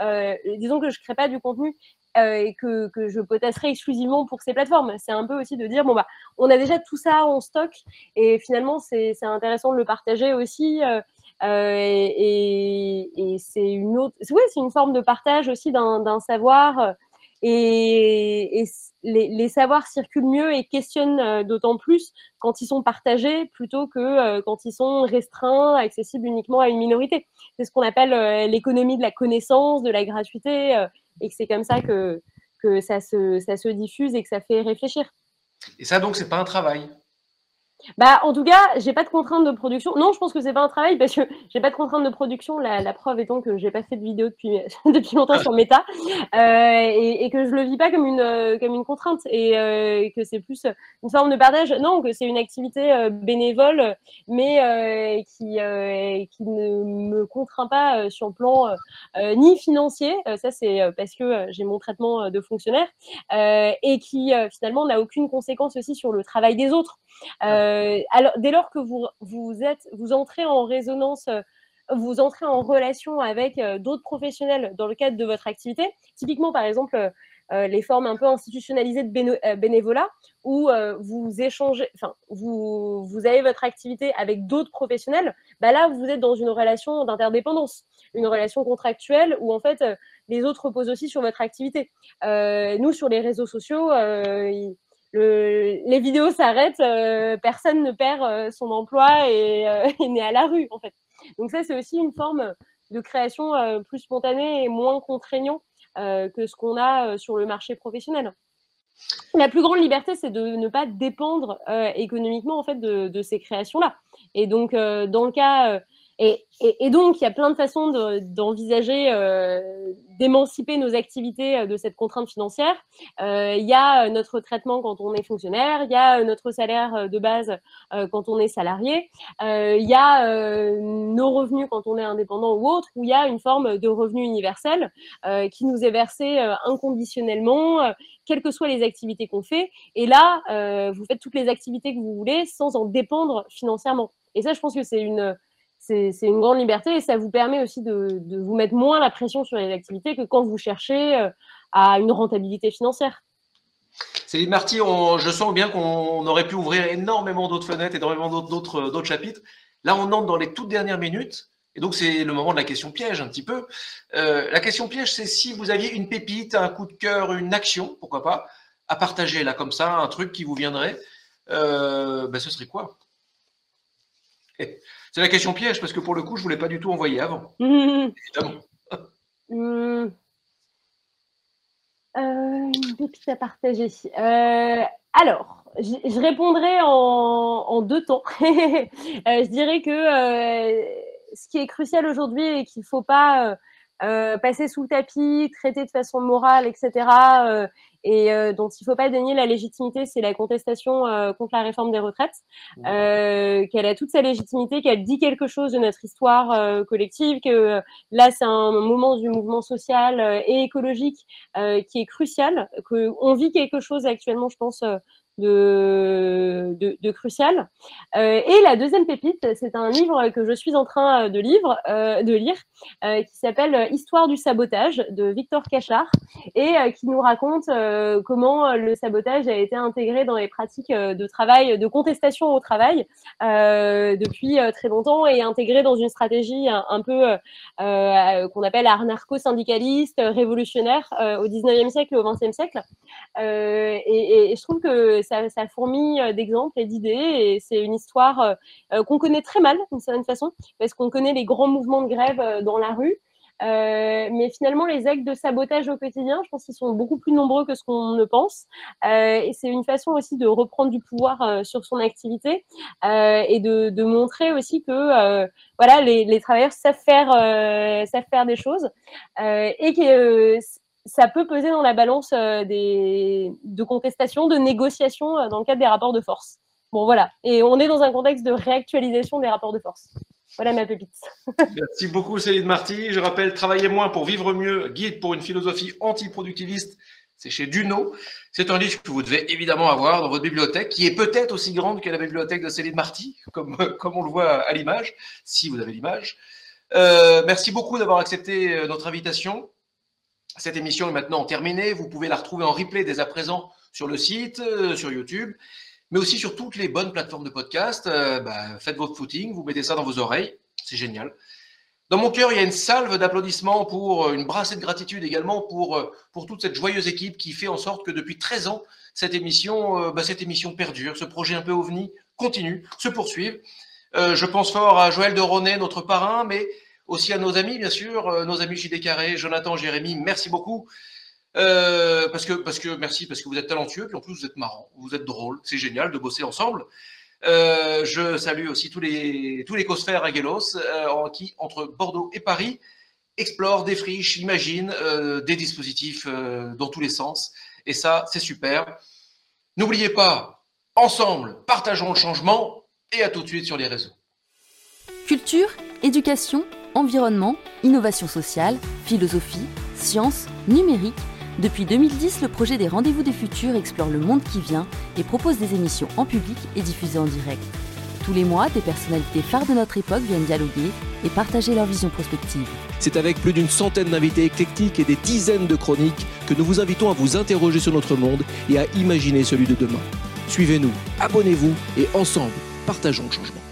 disons que je ne crée pas du contenu et que, je potasserai exclusivement pour ces plateformes. C'est un peu aussi de dire, bon, bah, on a déjà tout ça en stock et finalement, c'est intéressant de le partager aussi. Euh, euh, et, c'est une autre, oui, c'est une forme de partage aussi d'un savoir. Et, les, savoirs circulent mieux et questionnent euh, d'autant plus quand ils sont partagés plutôt que quand ils sont restreints, accessibles uniquement à une minorité. C'est ce qu'on appelle l'économie de la connaissance, de la gratuité et que c'est comme ça que, que ça se, ça se diffuse et que ça fait réfléchir. Et ça, donc, c'est pas un travail bah, en tout cas, j'ai pas de contrainte de production. Non, je pense que c'est pas un travail parce que j'ai pas de contrainte de production. La, la preuve étant que j'ai pas fait de vidéo depuis, depuis longtemps sur Meta euh, et, que je le vis pas comme une, euh, comme une contrainte et euh, que c'est plus une forme de partage. Non, que c'est une activité euh, bénévole, mais euh, qui, qui ne me contraint pas sur le plan ni financier. ça, c'est parce que j'ai mon traitement de fonctionnaire et qui finalement n'a aucune conséquence aussi sur le travail des autres. Euh, alors, dès lors que vous, vous, entrez en résonance, euh, vous entrez en relation avec euh, d'autres professionnels dans le cadre de votre activité, typiquement par exemple les formes un peu institutionnalisées de bénévolat, où vous échangez, enfin, vous avez votre activité avec d'autres professionnels, bah là, vous êtes dans une relation d'interdépendance, une relation contractuelle où en fait, les autres reposent aussi sur votre activité. nous, sur les réseaux sociaux, les vidéos s'arrêtent, euh, personne ne perd euh, son emploi et, euh, n'est à la rue en fait. Donc ça c'est aussi une forme de création plus spontanée et moins contraignant que ce qu'on a sur le marché professionnel. La plus grande liberté, c'est de ne pas dépendre économiquement en fait de, de ces créations-là. Et donc, dans le cas et, donc, il y a plein de façons d'envisager euh, d'émanciper nos activités euh, de cette contrainte financière. Euh, il y a notre traitement quand on est fonctionnaire, il y a notre salaire de base quand on est salarié, il y a nos revenus quand on est indépendant ou autre, où il y a une forme de revenu universel qui nous est versé inconditionnellement, quelles que soient les activités qu'on fait. Et là, vous faites toutes les activités que vous voulez sans en dépendre financièrement. Et ça, je pense que c'est une c'est une grande liberté et ça vous permet aussi de, vous mettre moins la pression sur les activités que quand vous cherchez euh, à une rentabilité financière. Céline Marty, je sens bien qu'on aurait pu ouvrir énormément d'autres fenêtres, énormément d'autres chapitres. Là, on entre dans les toutes dernières minutes. Et donc, c'est le moment de la question piège, un petit peu. Euh, la question piège, c'est si vous aviez une pépite, un coup de cœur, une action, pourquoi pas, à partager là, comme ça, un truc qui vous viendrait, euh, ben, ce serait quoi? C'est la question piège parce que pour le coup, je ne voulais pas du tout envoyer avant. Évidemment. Mmh. Euh, une pépite à partager. Euh, alors, je, répondrai en, deux temps. Euh, je dirais que ce qui est crucial aujourd'hui et qu'il ne faut pas passer sous le tapis, traiter de façon morale, etc., et euh, dont il ne faut pas dénier la légitimité, c'est la contestation euh, contre la réforme des retraites, euh, qu'elle a toute sa légitimité, qu'elle dit quelque chose de notre histoire euh, collective, que là c'est un moment du mouvement social et écologique qui est crucial, qu'on vit quelque chose actuellement, je pense, de, crucial. Euh, et la deuxième pépite, c'est un livre que je suis en train de, livre, euh, de lire, euh, qui s'appelle Histoire du sabotage de Victor Cachard, et qui nous raconte comment le sabotage a été intégré dans les pratiques de travail, de contestation au travail depuis très longtemps, et intégré dans une stratégie un, peu qu'on appelle anarcho-syndicaliste, révolutionnaire au 19e siècle et au 20e siècle. Et, et, je trouve que ça, ça fourmille euh, d'exemples et d'idées. Et c'est une histoire euh, euh, qu'on connaît très mal, d'une certaine façon, parce qu'on connaît les grands mouvements de grève dans la rue. mais finalement, les actes de sabotage au quotidien, je pense qu'ils sont beaucoup plus nombreux que ce qu'on ne pense. et c'est une façon aussi de reprendre du pouvoir sur son activité et de, montrer aussi que voilà, les, les, travailleurs savent faire, savent faire des choses et que ça peut peser dans la balance euh, de contestation, de négociation euh, dans le cadre des rapports de force. Bon, voilà. Et on est dans un contexte de réactualisation des rapports de force. Voilà ma pépite. Merci beaucoup, Céline Marty. Je rappelle, Travailler moins pour vivre mieux, guide pour une philosophie antiproductiviste. C'est chez Duno. C'est un livre que vous devez évidemment avoir dans votre bibliothèque, qui est peut-être aussi grande que la bibliothèque de Céline Marty, comme, comme on le voit à l'image, si vous avez l'image. Euh, merci beaucoup d'avoir accepté notre invitation. Cette émission est maintenant terminée. Vous pouvez la retrouver en replay dès à présent sur le site, euh, sur YouTube, mais aussi sur toutes les bonnes plateformes de podcast. Euh, bah, faites votre footing, vous mettez ça dans vos oreilles. C'est génial. Dans mon cœur, il y a une salve d'applaudissements pour euh, une brassée de gratitude également pour, pour toute cette joyeuse équipe qui fait en sorte que depuis 13 ans, cette émission, bah, cette émission perdure. Ce projet un peu ovni continue, se poursuit. je pense fort à Joël de Ronet, notre parrain, mais aussi à nos amis, bien sûr, euh, nos amis JD Carré, Jonathan, Jérémy, merci beaucoup. Euh, parce que, parce que, merci, parce que vous êtes talentueux, puis en plus vous êtes marrant, vous êtes drôle. C'est génial de bosser ensemble. Euh, je salue aussi tous les, tous les cosphères à Gelos, euh, qui, entre Bordeaux et Paris, explorent, défrichent, imaginent des dispositifs dans tous les sens. Et ça, c'est super. N'oubliez pas, ensemble, partageons le changement et à tout de suite sur les réseaux. Culture, éducation, environnement, innovation sociale, philosophie, sciences, numérique. Depuis 2010, le projet des Rendez-vous des Futurs explore le monde qui vient et propose des émissions en public et diffusées en direct. Tous les mois, des personnalités phares de notre époque viennent dialoguer et partager leur vision prospective. C'est avec plus d'une centaine d'invités éclectiques et des dizaines de chroniques que nous vous invitons à vous interroger sur notre monde et à imaginer celui de demain. Suivez-nous, abonnez-vous et ensemble, partageons le changement.